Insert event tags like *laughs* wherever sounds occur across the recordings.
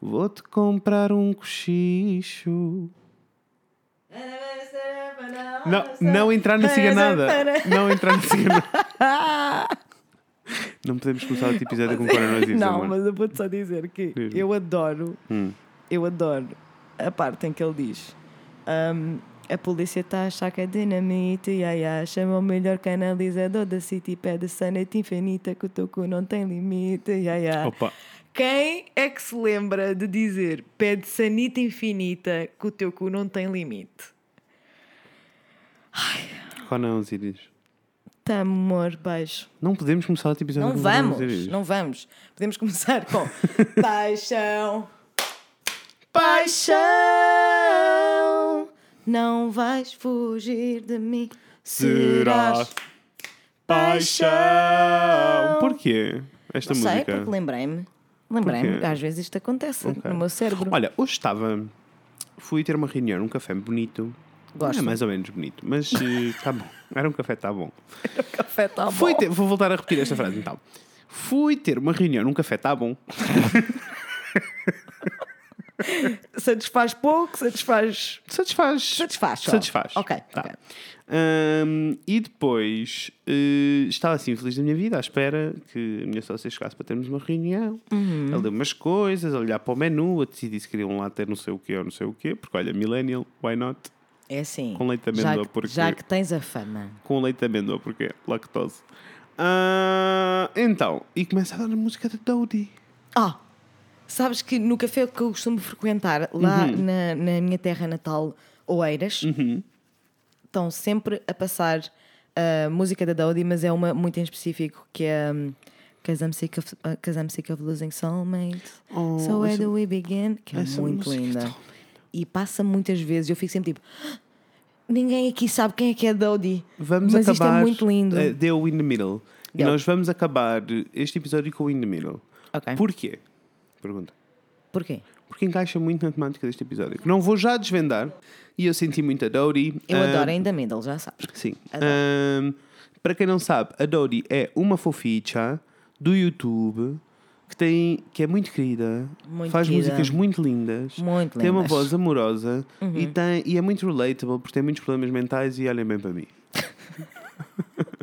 Vou-te comprar um cochicho. Não, não entrar na ciganada. Não entrar na ciganada. Não podemos começar outro episódio com coronavírus. Não, amor. mas eu vou-te só dizer que Diz-me. eu adoro, Hum. eu adoro a parte em que ele diz. hum, a polícia está a achar que é dinamite, ia, ia, chama o melhor canalizador da City, pede sanete infinita, que o teu cu não tem limite, ia, ia. Opa, Quem é que se lembra de dizer pede sanita infinita, que o teu cu não tem limite? qual não, Ziris? Tá, amor, beijo. Não podemos começar outro episódio Não vamos, não vamos. Podemos começar com *laughs* paixão. Paixão, não vais fugir de mim. Serás paixão. Porquê esta Não sei, música? porque lembrei-me. Lembrei-me, às vezes isto acontece Ok. no meu cérebro. Olha, hoje estava. Fui ter uma reunião num café bonito. Gosto. É mais ou menos bonito, mas está *laughs* bom. Era um café, está bom. o café está bom. Fui ter, vou voltar a repetir esta frase então. Fui ter uma reunião num café, está bom. *laughs* Satisfaz pouco, satisfaz. Satisfaz. Satisfaz. só. Satisfaz. Ok, Tá. ok. Ahm, e depois eh, estava assim feliz da minha vida, à espera que a minha sócia chegasse para termos uma reunião. Uhum. A ler umas coisas, a olhar para o menu, a decidir se queriam lá ter não sei o quê ou não sei o quê, porque olha, Millennial, why not? É assim. Com leite de já, amêndoa, que- porque- já que tens a fama. Com leite de amêndoa, porque lactose. Ah, então, e começa a dar a música da Dodie. Ah, sabes que no café que eu costumo frequentar, lá Uhum. na, na minha terra natal, Oeiras, estão sempre a passar a música da Dodie, mas é uma muito em específico que é. um, Cause I'm sick of, uh, 'cause I'm sick of losing soulmates. Oh, so where essa- do we begin? Que é muito é linda. E passa muitas vezes. Eu fico sempre tipo. Ninguém aqui sabe quem é que é Dodie. Vamos mas acabar. isto é muito lindo. deu In the Middle. E nós vamos acabar este episódio com o In the Middle. Ok. Porquê? Pergunta. Porquê? Porque encaixa muito na temática deste episódio. Que não vou já desvendar. E eu senti muito a Dodie. Eu Ah, adoro ainda Middle, já sabes. Sim. Ahm, para quem não sabe, a Dodie é uma foficha do YouTube que, tem, que é muito querida, Muito faz querida. músicas muito lindas, Muito tem uma lindas. Uhum. voz amorosa e, tem, e é muito relatable porque tem muitos problemas mentais e olhem bem para mim. *laughs*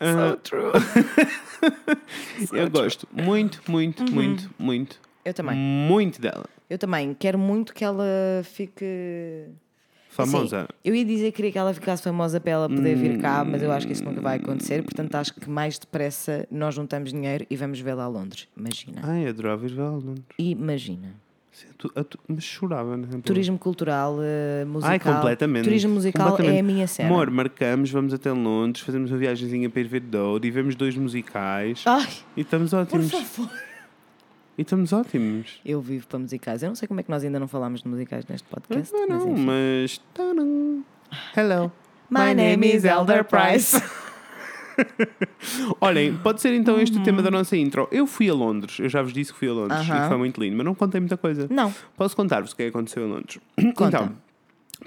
So true. *laughs* Eu gosto muito, muito, Uhum. muito, muito, Eu também. muito dela. Eu também. Quero muito que ela fique. Famosa. Assim, eu ia dizer que queria que ela ficasse famosa para ela poder vir cá, mas eu acho que isso nunca vai acontecer. Portanto, acho que mais depressa nós juntamos dinheiro e vamos vê-la a Londres. Imagina. Ai, adorava ir vê-la. Imagina. A tu- Mas chorava, né? Turismo cultural, eh, musical. Ai, completamente. Turismo musical Completamente. é a minha cena. Amor, marcamos, vamos até Londres, fazemos uma viagemzinha para ir ver Dodie, vemos dois musicais Ai, e estamos por ótimos. favor. E estamos ótimos. Eu vivo para musicais. Eu não sei como é que nós ainda não falámos de musicais neste podcast. Não, mas não, enfim. mas. Hello. My name is Elder Price. *laughs* *laughs* Olhem, pode ser então este o tema da nossa intro. Eu fui a Londres, eu já vos disse que fui a Londres Uhum. E foi muito lindo, mas não contei muita coisa. Não. Posso contar-vos o que é que aconteceu em Londres? Conta. Então,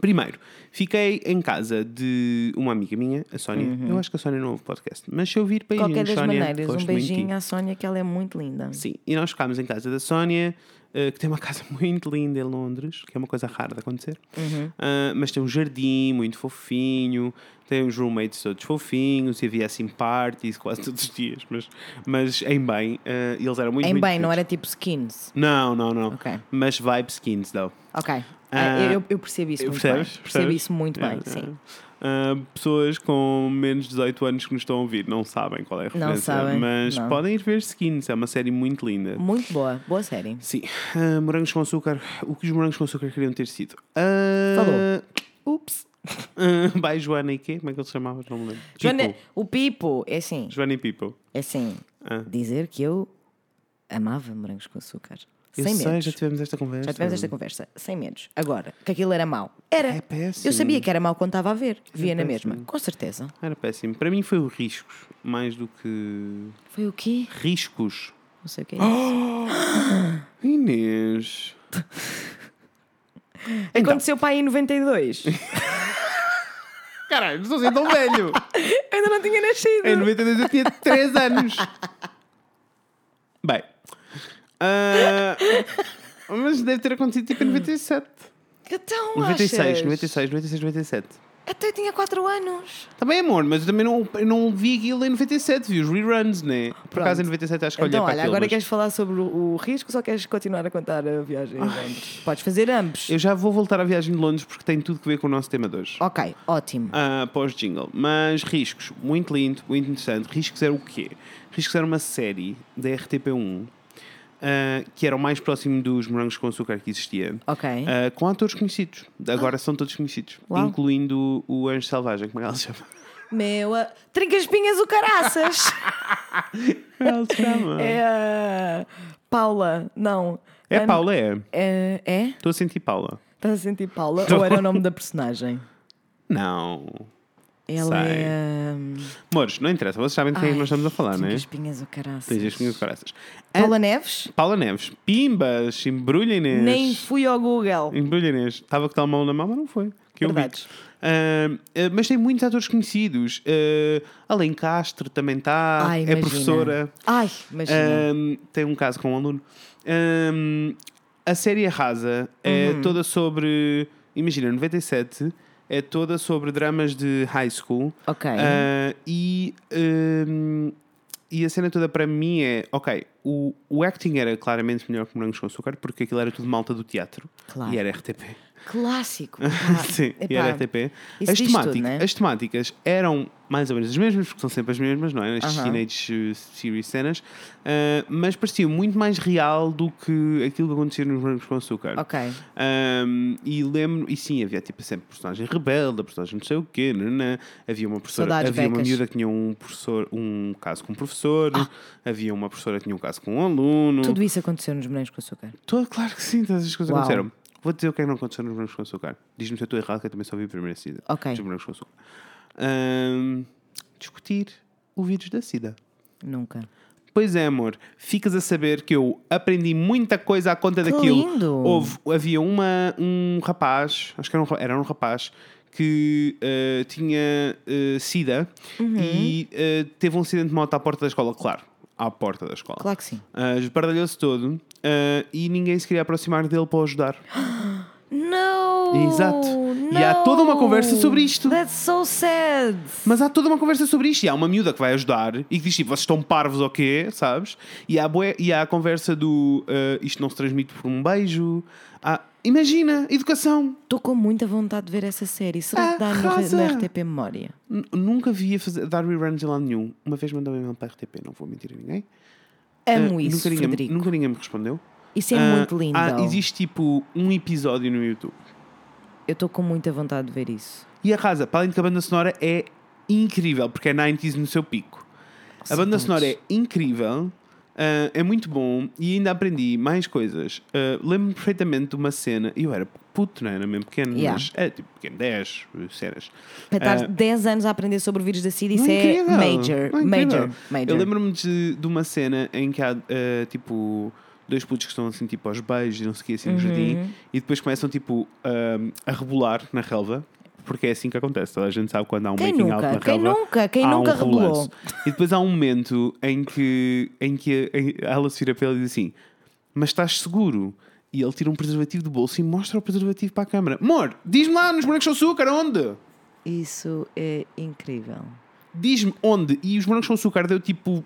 primeiro, fiquei em casa de uma amiga minha, a Sónia. Eu acho que a Sónia não ouve podcast, mas se eu vir beijinhos, Uhum. Qualquer das Sónia, maneiras, um beijinho à Sónia, que ela é muito linda. Sim, e nós ficámos em casa da Sónia, eh, que tem uma *laughs* casa muito linda em Londres, que é uma coisa rara de acontecer. Uhum. Ah, mas tem um jardim muito fofinho, tem uns roommates todos fofinhos, e havia assim parties quase *laughs* todos os dias, mas, mas em bem, ah, eles eram muito Em muito bem, não era tipo skins. Não, não, não. Ok. Mas vibe skins, though. Ok. Ah, eu, eu percebo isso muito Percebes? bem. Percebo Percebes? isso muito bem, sim. Ah, pessoas com menos de 18 anos que nos estão a ouvir não sabem qual é a Não referência, sabem, mas não. podem ir ver Skins, é uma série muito linda. Muito boa, boa série. Sim, Ah, morangos com açúcar. O que os morangos com açúcar queriam ter sido? Falou. Ups. Ah, vai, Joana e quê? Como é que ele se chamava? Não me lembro. Joana, Pipo. o Pipo, é assim, Joana e People. é assim, dizer que eu amava morangos com açúcar. Eu sem sei, medos. já tivemos esta conversa. Já tivemos esta conversa, sem medos. Agora, que aquilo era mau. Era. É péssimo. Eu sabia que era mau quando estava a ver. Via na péssimo. mesma. Com certeza. Era péssimo. Para mim foi o riscos, mais do que. Foi o quê? Riscos. Não sei o que é *gasps* isso. *gasps* Inês. Então, *laughs* Aconteceu para aí em 92. *laughs* caralho, não sou assim tão velho. *laughs* Ainda não tinha nascido. Em 92 eu tinha 3 anos. Bem. Ah, Mas deve ter acontecido tipo em 97. Então, 96, achas? 96, 96, 97. Até tinha 4 anos. Também amor, mas eu também não, eu não vi aquilo em 97, vi os reruns, né? Por Pronto. acaso em 97 acho que olhei Então, para olha, aquilo. agora mas queres falar sobre o, o risco ou só queres continuar a contar a viagem a Londres? Podes fazer ambos. Eu já vou voltar à viagem de Londres porque tem tudo que ver com o nosso tema de hoje. Ok, ótimo. Ah, pós-jingle. Mas Riscos, muito lindo, muito interessante. Riscos era o quê? Riscos era uma série da RTP1 ah, que era o mais próximo dos morangos com açúcar que existia. Ok. ah, com atores conhecidos. Agora são todos conhecidos. Uau. Incluindo o Anjo Selvagem, como é que ela se chama? Meu, a... trinca espinhas o caraças. *laughs* Ela se chama? é a Paula, não. É Paula, é. É? é? Estou a sentir Paula. Estás a sentir Paula? Ou era o nome da personagem? Não. Ela Sei. é. Amores, não interessa, vocês sabem de quem é que nós estamos a falar, não é? espinhas o caraças. Tens as minhas caraças. Paula Neves? Paula Neves, pimbas, embrulha Inês. Nem fui ao Google. Embrulha Inês. Estava com tal mão na mão, mas não foi. Que eu vi. Verdades. Ah, ah, mas tem muitos atores conhecidos. Uh, Alen Castro também está. Ai, é imagina. professora. Ai, imagina. Tem um caso com um aluno. A série Rasa é Uhum. toda sobre. Imagina, 97 é toda sobre dramas de high school. ok. Uh, e, um, e a cena toda para mim é: ok, o, o acting era claramente melhor que Morangos com Açúcar, porque aquilo era tudo malta do teatro Claro. e era RTP. Clássico. *laughs* Pá, Sim, e epá, era RTP. As, temática- tudo, né? as temáticas eram mais ou menos as mesmas, porque são sempre as mesmas, não é? As Aham. teenage uh, series cenas, uh, mas parecia muito mais real do que aquilo que acontecia nos Morangos com Açúcar. Ok. Um, e lembro, e sim, havia tipo sempre personagem rebelde, personagem não sei o quê, nanã. havia uma professora, Saudades, havia uma becas. miúda que tinha um professor, um caso com um professor, havia uma professora que tinha um caso com um aluno. Tudo isso aconteceu nos Morangos com Açúcar. Todo, claro que sim, todas as coisas Uau. aconteceram. Vou dizer o que é que não aconteceu nos Morangos com Açúcar. Diz-me se eu estou errado, que eu também só vi a primeira SIDA. Ok. Dos Morangos com Açúcar. Discutir o vírus da SIDA. Nunca. Pois é, amor. Ficas a saber que eu aprendi muita coisa à conta Que daquilo. lindo! Houve, havia uma, um rapaz, acho que era um, ra- era um rapaz, que eh, tinha eh, SIDA Uhum. e eh, teve um acidente de moto à porta da escola, claro. À porta da escola. Claro que sim. Uh, esbardalhou-se todo uh, e ninguém se queria aproximar dele para o ajudar. *gasps* Não! Exato. E há toda uma conversa sobre isto. That's so sad. Mas há toda uma conversa sobre isto. E há uma miúda que vai ajudar e que diz tipo, vocês estão parvos ou quê, sabes? E há, bué- e há a conversa do uh, isto não se transmite por um beijo. Há- imagina, educação. Estou com muita vontade de ver essa série. Será que dá no, no RTP Memória? N- nunca vi a fazer, dar reruns em lado nenhum. Uma vez mandou um e-mail para a RTP, não vou mentir a ninguém. Amo Uh, isso, nunca ninguém, Frederico. nunca ninguém me respondeu. Isso é muito lindo. há- existe tipo um episódio no YouTube. Eu estou com muita vontade de ver isso. E a Rasa, para além de que a banda sonora é incrível, porque é 90s no seu pico. A banda sonora é incrível, ah, é muito bom e ainda aprendi mais coisas. Ah, Lembro-me perfeitamente de uma cena, eu era puto, não era mesmo pequeno, Yeah. mas era tipo pequeno, 10 cenas. Para estar Ah, 10 anos a aprender sobre o vírus da SIDA, isso é major. é. Major. Major. Eu lembro-me de, de uma cena em que há ah, tipo dois putos que estão assim tipo aos beijos e não sei o que assim no Uhum. jardim e depois começam tipo ah, a rebolar na relva. Porque é assim que acontece, toda a gente sabe quando há um Quem making out nunca? na Quem relva. nunca? Quem há nunca um. E depois há um momento em que, em que ela se vira para ele e diz assim: Mas estás seguro? E ele tira um preservativo do bolso e mostra o preservativo para a câmara. Amor, diz-me lá nos bonecos de açúcar, onde? Isso é incrível. Diz-me onde. E os bonecos com açúcar deu tipo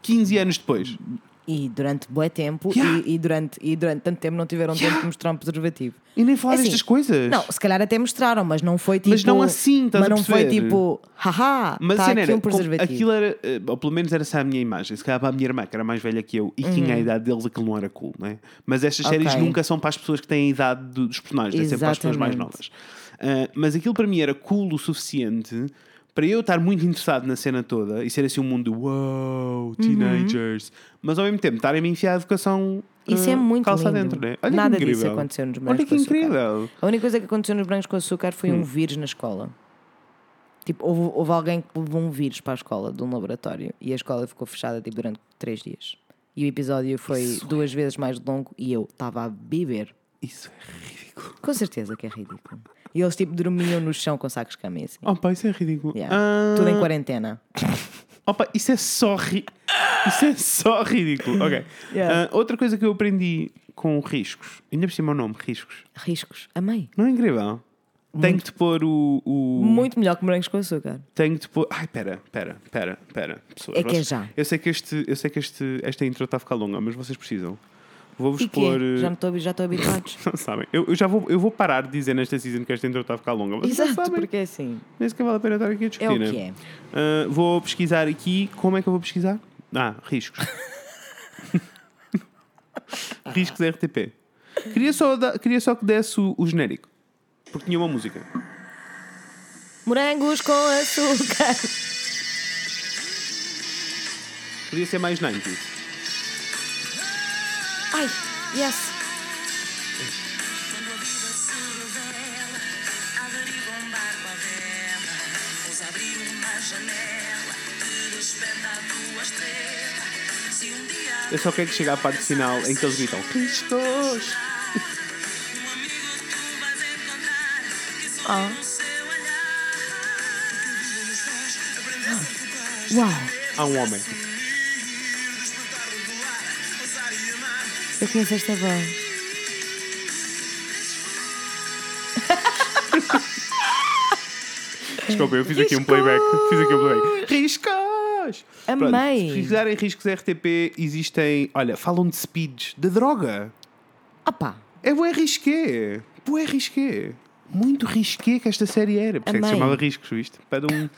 15 anos depois. E durante bué tempo Yeah. e, e durante, e durante tanto tempo não tiveram Yeah. tempo de mostrar um preservativo. E nem falar Assim, destas coisas. Não, se calhar até mostraram, mas não foi tipo. Mas não assim, estás Mas não foi tipo, haha, Mas está a cena aqui era, um preservativo. aquilo era, eh, ou pelo menos era essa a minha imagem. Se calhar para a minha irmã, que era mais velha que eu e Uhum. tinha a idade deles, aquilo não era cool, não é? Mas estas séries Ok. nunca são para as pessoas que têm a idade do- dos personagens, é sempre para as pessoas mais novas. Ah, mas aquilo para mim era cool o suficiente para eu estar muito interessado na cena toda e ser assim um mundo de wow, teenagers, mas ao mesmo tempo estarem-me a enfiar a educação Uhum. Isso ah, é muito calça lindo. dentro, né? Olha Nada que disso aconteceu nos Olha Brancos que com Açúcar. incrível. A única coisa que aconteceu nos Brancos com Açúcar foi Hum. um vírus na escola. Tipo, houve, houve alguém que levou um vírus para a escola de um laboratório e a escola ficou fechada tipo, durante três dias. E o episódio foi Isso é- duas vezes mais longo e eu estava a beber. Isso é ridículo. Com certeza que é ridículo. E eles tipo dormiam no chão com sacos de cama assim. Oh pá, isso é ridículo. Yeah. Ah, Tudo em quarentena. *laughs* Opa, isso é só ri... Isso é só ridículo. Ok. Yeah. Ah, outra coisa que eu aprendi com riscos, ainda por cima o nome, riscos. Riscos. Amei. Não é incrível? Tenho que te pôr o. o... Muito melhor que morangos com açúcar. Tenho que te pôr. Ai, pera, pera, pera, pera. Pessoas, É que é já. Eu sei que, este, eu sei que este, esta intro está a ficar longa, mas vocês precisam. Vou-vos pôr. quê? eh, Já estou já habituados. *laughs* Não sabem. Eu, eu já vou, eu vou parar de dizer nesta season que esta intro está a ficar longa. Já Exato, sabem. porque é assim. Nem sequer vale a pena estar aqui a É discutir. o né? que é. Ah, vou pesquisar aqui. Como é que eu vou pesquisar? Ah, riscos. *laughs* *laughs* riscos RTP. Queria só, dar- queria só que desse o, o genérico. Porque tinha uma música. Morangos com açúcar. Podia ser mais 90 Ai, yes. Quando a vida se revela, vela. Abrir uma janela, desperta a tua estrela. Se um dia Eu só quero que chegue à parte final em que eles gritam Riscos! um amigo tu vais encontrar que sorri Ah. no seu olhar. Aprender a ser capaz, Uau. Há um homem. Eu conheço esta voz. *laughs* Desculpa, eu fiz aqui um playback. Fiz aqui um playback. Riscos! Pronto, Amei. se pesquisarem riscos RTP, existem. Olha, falam de speeds, de droga. Opa. É bué risqué. Bué risqué. Muito risqué que esta série era. Por isso é que se chamava Riscos, viste? Para um.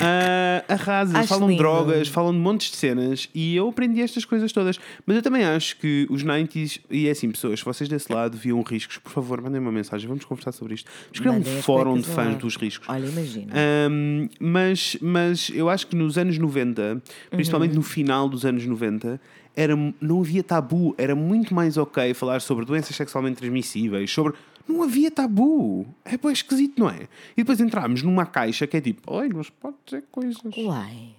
Ah, arrasa, Acho falam de lindo. drogas, falam de montes de cenas e eu aprendi estas coisas todas. Mas eu também acho que os 90s, e é assim, pessoas, se vocês desse lado viam riscos, por favor, mandem uma mensagem, vamos conversar sobre isto. Vamos criar um fórum de fãs dos riscos. Olha, imagina. Um, mas, mas eu acho que nos anos 90, principalmente no final dos anos 90, era, não havia tabu. Era muito mais ok falar sobre doenças sexualmente transmissíveis, sobre. Não havia tabu. É bem esquisito, não é? E depois entramos numa caixa que é tipo, oi, não se pode dizer coisas. Uai.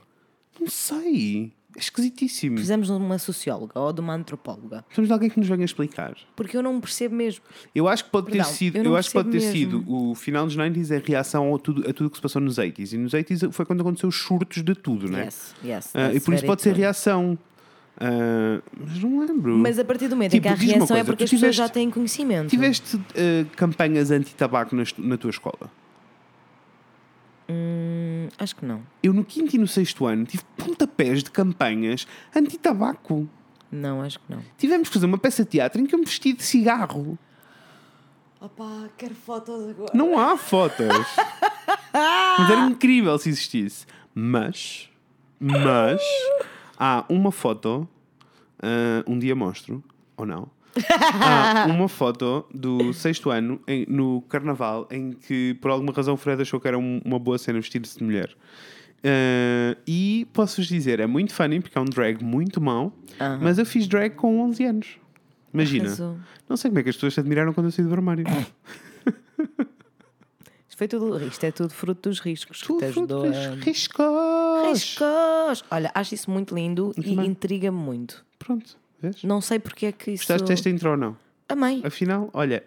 Não sei. É esquisitíssimo. Precisamos de uma socióloga ou de uma antropóloga. Precisamos de alguém que nos venha explicar. Porque eu não percebo mesmo. Eu acho que pode ter Perdão, sido, eu eu não acho que pode ter sido o final dos 90s é reação a tudo, a tudo que se passou nos 80s. E nos 80s foi quando aconteceu os surtos de tudo, né? Yes, yes. Ah, e por isso pode ser reação. Ah, mas não lembro. Mas a partir do momento Tipo, em que há reação é coisa, porque tu as pessoas já tiveste- têm conhecimento. Tiveste ah, campanhas anti-tabaco nas- na tua escola? Hum, acho que não. Eu no quinto e no sexto ano tive pontapés de campanhas anti-tabaco. Não, acho que não. Tivemos que fazer uma peça de teatro em que eu me vesti de cigarro. Opa, quero fotos agora. Não há fotos. *laughs* Mas era incrível se existisse. Mas, mas, há uma foto, ah, um dia mostro, ou não, há *laughs* uma foto do sexto ano em- no carnaval em que por alguma razão o Fred achou que era um- uma boa cena vestir-se de mulher. Ah, e posso-vos dizer, é muito funny porque é um drag muito mau, Aham. mas eu fiz drag com 11 anos. Imagina. Arrasou. Não sei como é que as pessoas se admiraram quando eu saí do armário. *laughs* Isto, foi tudo, isto é tudo fruto dos riscos. que Tudo te ajudou fruto a... dos riscos. Riscos! Olha, acho isso muito lindo e também. intriga-me muito. Pronto, vês? Não sei porque é que isso. Gostaste desta intro ou não? Amei. Afinal, olha,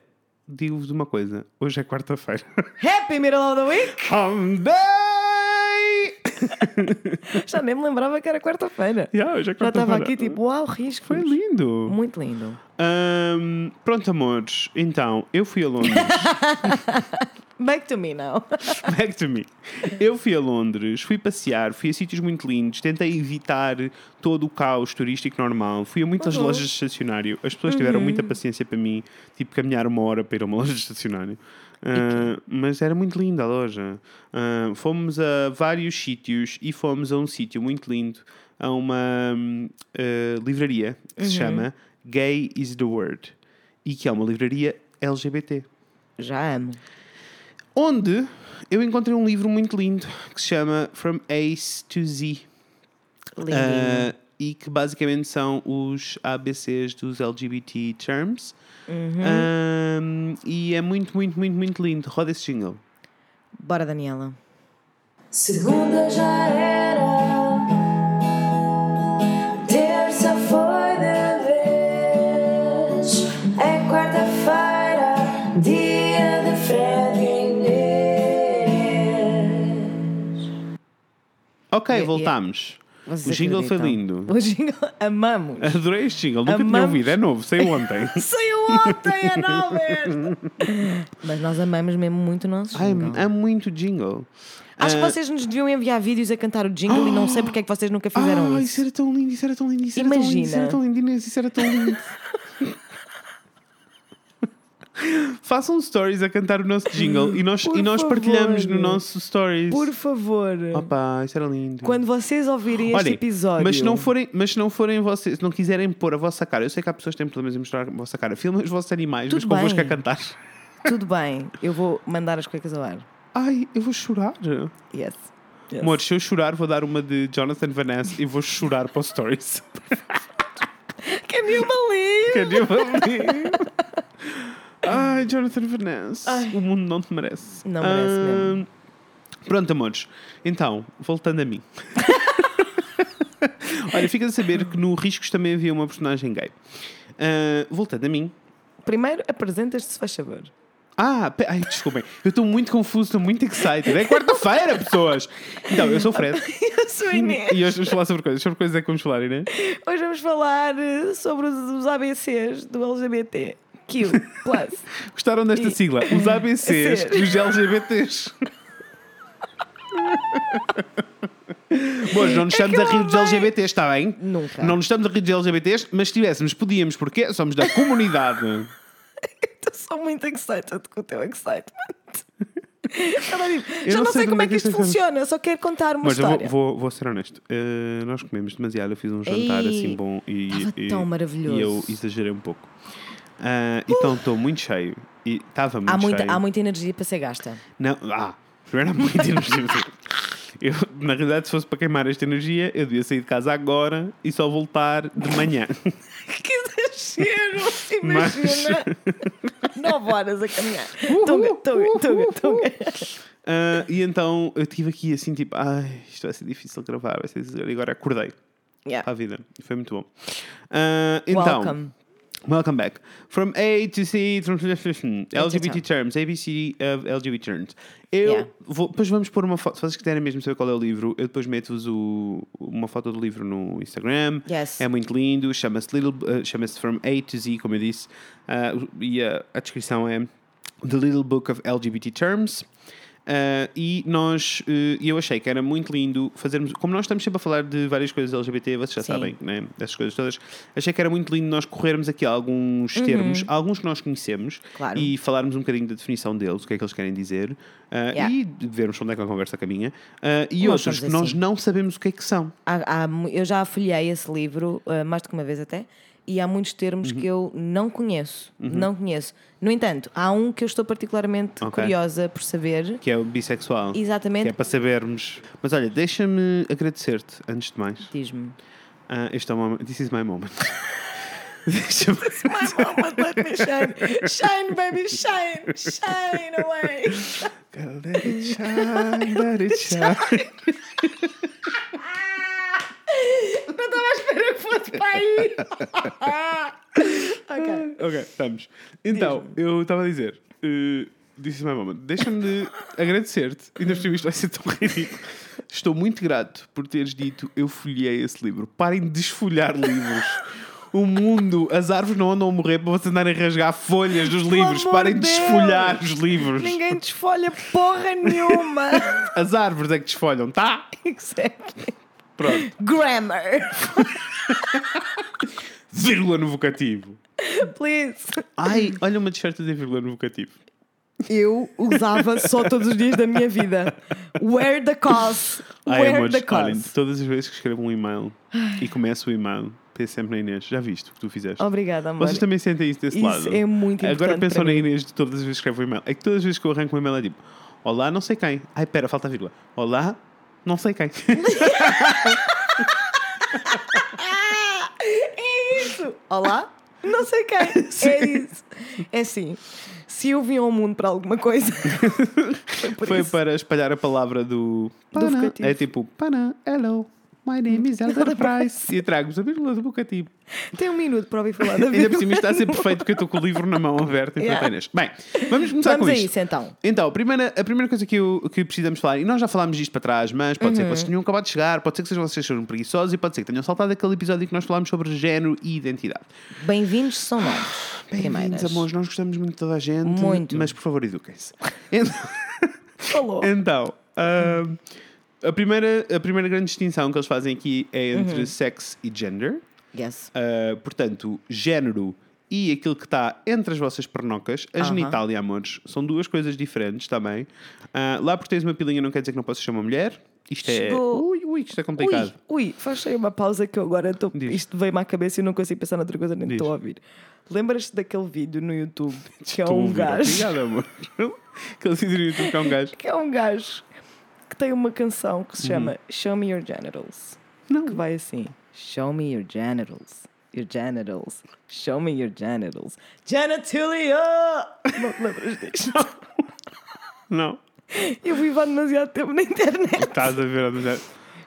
digo-vos uma coisa. Hoje é quarta-feira. *laughs* Happy Middle of the Week! Humday! *laughs* Já nem me lembrava que era quarta-feira. yeah, hoje é Já estava aqui tipo, uau, riscos. Foi lindo. Muito lindo. Ahm, pronto, amores. Então, eu fui a Londres. *laughs* Back to me now. *laughs* Back to me. Eu fui a Londres, fui passear, fui a sítios muito lindos, tentei evitar todo o caos turístico normal. Fui a muitas Uhum. lojas de estacionário. As pessoas tiveram muita paciência para mim, tipo caminhar uma hora para ir a uma *laughs* loja de estacionário. Ah, mas era muito linda a loja. Ah, fomos a vários sítios e fomos a um sítio muito lindo, a uma ah, livraria que se chama Gay is the Word e que é uma livraria LGBT Já amo. Onde eu encontrei um livro muito lindo que se chama From Ace to Z. Lindo. Ah, e que basicamente são os ABCs dos LGBT terms. Ah, e é muito, muito, muito, muito lindo. Roda esse jingle. Bora, Daniela. Segunda já era, Ok, Yeah, voltámos. Vocês O jingle foi acreditam? lindo. O jingle, amamos. Adorei este jingle, nunca tinha ouvido, é novo, saiu ontem. *laughs* Saiu ontem, é esta. Mas nós amamos mesmo muito o nosso Ai, jingle. é muito jingle. Acho que Ah, vocês nos deviam enviar vídeos a cantar o jingle e não sei porque é que vocês nunca fizeram ah, isso. isso era tão lindo, isso era tão lindo, isso era tão lindo, isso era Imagina. tão lindo, isso era tão lindo. *laughs* Façam stories a cantar o nosso jingle e nós, Por e nós favor. partilhamos no nosso stories. Por favor. Opa, isso era lindo. Quando vocês ouvirem este Olhem, episódio. Mas se não forem, mas se não forem vocês, se não quiserem pôr a vossa cara, eu sei que há pessoas que têm problemas em mostrar a vossa cara. Filmem os vossos animais, Tudo mas convosco bem. a cantar. Tudo bem, eu vou mandar as cuecas ao ar. Ai, eu vou chorar. Yes. yes. Amor, se eu chorar, vou dar uma de Jonathan Vanessa e vou chorar para os stories. *laughs* Can you believe? Can you believe? Ai, Jonathan Vanessa. Ai. O mundo não te merece. Não merece mesmo. Pronto, amores. Então, voltando a mim. *laughs* Olha, fica a saber que no Riscos também havia uma personagem gay. Ah, voltando a mim. Primeiro, apresentas-te, se faz favor. Ah, ai, desculpem. Eu estou muito confuso, estou muito excited. É quarta-feira, pessoas! Então, eu sou o Fred. *laughs* Eu sou a Inês. E hoje vamos falar sobre coisas. Sobre coisas é que vamos falar, Inês? Hoje vamos falar eh, sobre os ABCs do LGBT. *laughs* Gostaram desta E- sigla? Os *laughs* ABCs dos LGBTs. Bom, não nos estamos a rir dos amei. LGBTs, está bem? Nunca. Não nos estamos a rir dos LGBTs, mas se tivéssemos, podíamos, porque somos da comunidade. *laughs* Estou só muito excited com o teu excitement. Já não não, sei sei como é é que isto é funciona, eu só quero contar uma Mas eu vou, história. vou, vou ser honesto. Uh, nós comemos demasiado. Eu fiz um jantar Ei, assim bom e, e- tão maravilhoso. e eu exagerei um pouco. Uh, então estou muito cheio. E estava muito Há muita, cheio. há muita energia para ser gasta. Não, ah, primeiro há muita energia. Eu, na realidade, se fosse para queimar esta energia, eu devia sair de casa agora e só voltar de manhã. *laughs* Que exagero! *laughs* Mas- Imagina! Nove horas a caminhar. Tunga, tunga, tunga, tunga. Ah, e então eu estive aqui assim, tipo, ai, isto vai ser difícil gravar, vai ser difícil. E agora acordei Yeah. para a vida. Foi muito bom. Ah, então, Welcome. Welcome back. From A to C, from LGBT term. terms, ABC of LGBT terms. Eu Yeah. vou, depois vamos pôr uma foto. Se vocês quiserem mesmo saber qual é o livro, eu depois meto-vos uma foto do livro no Instagram. Yes. É muito lindo, chama-se Little, uh, chama-se From A to Z, como eu disse. Uh, e a, a descrição é The Little Book of LGBT Terms. Uh, e nós, uh, eu achei que era muito lindo fazermos, como nós estamos sempre a falar de várias coisas LGBT, vocês já Sim. sabem, né? Essas coisas todas. Achei que era muito lindo nós corrermos aqui alguns termos, alguns que nós conhecemos, Uhum. Claro. e falarmos um bocadinho da definição deles, o que é que eles querem dizer, uh, Yeah. e vermos onde é que a conversa caminha. Uh, e Nós outros que nós assim. não sabemos o que é que são. Há- há eu já folhei esse livro mais do que uma vez até. E há muitos termos Uhum. que eu não conheço. Não conheço. No entanto, há um que eu estou particularmente Ok. curiosa por saber. Que é o bissexual. Exatamente. Que é para sabermos. Mas olha, deixa-me agradecer-te, antes de mais. Diz-me. Ah, este é o moment. This is my moment. *laughs* deixa-me. My moment, let me shine. Shine, baby, shine. Shine away. Gotta let it shine, let it *laughs* shine. *laughs* *laughs* Não estava à espera que fosse para aí. *laughs* ok. ok, estamos. Então, eu estava a dizer. Uh, this is my moment. Deixa-me de agradecer-te. Ainda por isto vai ser tão *laughs* ridículo. Estou muito grato por teres dito eu folhei esse livro. Parem de desfolhar livros. O mundo, as árvores não andam a morrer para vocês andarem a rasgar folhas dos livros. Parem de de Deus. desfolhar os livros. Ninguém desfolha porra nenhuma. As árvores é que desfolham, tá? exactly. Pronto. *laughs* Grammar. Vírgula no vocativo. Please. Ai, olha uma t-shirt dizer vírgula no vocativo. Eu usava só todos os dias da minha vida. Wear the cause. Ai, Wear amores, the olhem, cause. todas as vezes que escrevo um e-mail e começo o e-mail, penso sempre na Inês. Já viste o que tu fizeste? Obrigada, amor. Vocês também sentem isso desse Isso lado? é muito Agora importante pensam para na. Inês de todas as vezes que escrevo um e-mail. É que todas as vezes que eu arranco um e-mail é tipo: Olá, não sei quem. Ai, pera, falta a vírgula. Olá, não sei quem. *laughs* É isso. Olá? Não sei quem. *laughs* É isso. É assim. Se eu vim ao mundo para alguma coisa, *laughs* foi Foi para espalhar a palavra do. Pana. É tipo: Pana, hello. My name is Elder Price. E trago-vos a Bíblia do Bocativo. Tem um minuto para ouvir falar da Ainda por Bíblia. cima está a ser *laughs* perfeito porque eu estou com o livro na mão aberto e Yeah. yeah. Bem, vamos começar Vamos com a isto. isso então. Então, a primeira, a primeira coisa que, eu, que precisamos falar, e nós já falámos disto para trás, mas pode Uhum. ser que vocês tenham acabado de chegar, pode ser que sejam vocês sejam preguiçosos e pode ser que tenham saltado aquele episódio em que nós falámos sobre género e identidade. Bem-vindos são novos. Bem-vindos, Primeiras. amores, nós gostamos muito de toda a gente, Muito. mas por favor eduquem-se. *laughs* Então, Falou. então, ah, a, primeira, a primeira grande distinção que eles fazem aqui é entre Uhum. sex e gender. Yes. Uh, portanto, género e aquilo que está entre as vossas pernocas, a Aham. genitália, amores, são duas coisas diferentes também. Uh, lá porque tens uma pilinha não quer dizer que não possas ser uma mulher. Isto é. Chegou. Ui, ui, isto é complicado. Ui, ui, faz aí uma pausa que eu agora estou. Diz. Isto veio-me à cabeça e não consigo pensar noutra coisa, nem estou a ouvir. Lembras-te daquele vídeo no YouTube *laughs* que é um gajo. Obrigado, amor. *laughs* Aquele vídeo no YouTube que é um gajo. Que é um gajo que tem uma canção que se Uhum. chama Show Me Your Genitals. Não. Que vai assim: Show me your genitals. Your genitals. Show me your genitals. Genitalia! Não te lembras disto? *laughs* Não. Eu vivo há demasiado tempo na internet. Estás a ver? mas é-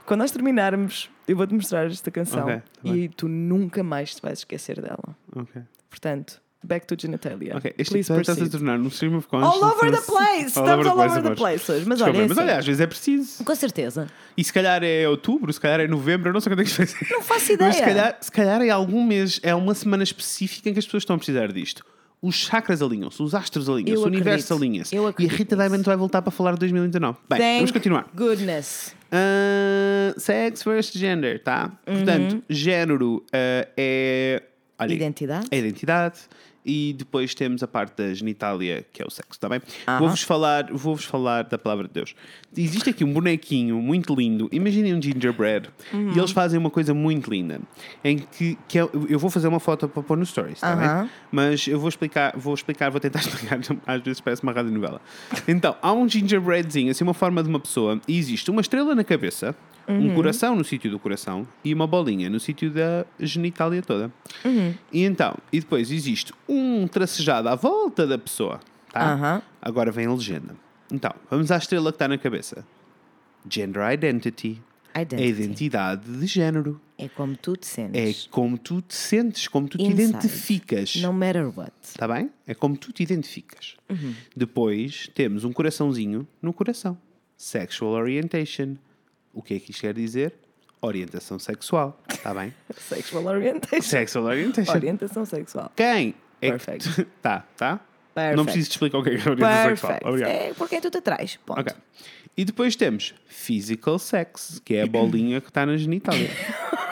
Quando nós terminarmos, eu vou-te mostrar esta canção Ok, tá e tu nunca mais te vais esquecer dela. Ok. Portanto, back to genitalia. Ok. Este Please está-se a tornar um stream of All consciousness. over the place! Estamos all over the amores. place hoje. Mas Desculpa, olha, é mas assim, olha, às vezes é preciso. com certeza. E se calhar é outubro, se calhar é novembro, eu não sei quando é que isto vai ser. Não faço ideia. Mas se calhar, se calhar é algum mês, é uma semana específica em que as pessoas estão a precisar disto. Os chakras alinham-se, os astros alinham-se, o universo alinha-se. E a Rita. Diamond vai voltar para falar de 2019. Bem, Thank vamos continuar. Goodness. Ah, sex versus gender, tá? Portanto, género ah, é. olha, Identidade? é a identidade. E depois temos a parte da genitália, que é o sexo, está bem? Vou-vos falar, vou falar da palavra de Deus. Existe aqui um bonequinho muito lindo. Imaginem um gingerbread. Uhum. E eles fazem uma coisa muito linda. Em que, que é- eu vou fazer uma foto para pôr no stories, está bem? Mas eu vou explicar, vou explicar, vou tentar *laughs* explicar. Às vezes parece uma rádio novela. Então, há um gingerbreadzinho, assim, uma forma de uma pessoa. E existe uma estrela na cabeça, Uhum. um coração no sítio do coração e uma bolinha no sítio da genitália toda. Uhum. E então, e depois existe um tracejado à volta da pessoa. Tá? Aham. Agora vem a legenda. Então, vamos à estrela que está na cabeça. Gender identity. É a Identity. identidade de género. É como tu te É sentes. como tu te sentes, como tu te Inside. identificas. No matter what. Está bem? É como tu te identificas. Uhum. Depois temos um coraçãozinho no coração. Sexual orientation. O que é que isto quer dizer? Orientação sexual. Está bem? *laughs* Sexual orientation. Sexual orientation. Orientação sexual. Quem? É Perfect. Que... *laughs* tá, tá? Perfect. Não preciso te explicar o que é é orientação sexual. Perfect. Obrigado. É por quem tu te traz. Ponto. Ok. E depois temos physical sex, que é a bolinha que está na genitália. *laughs*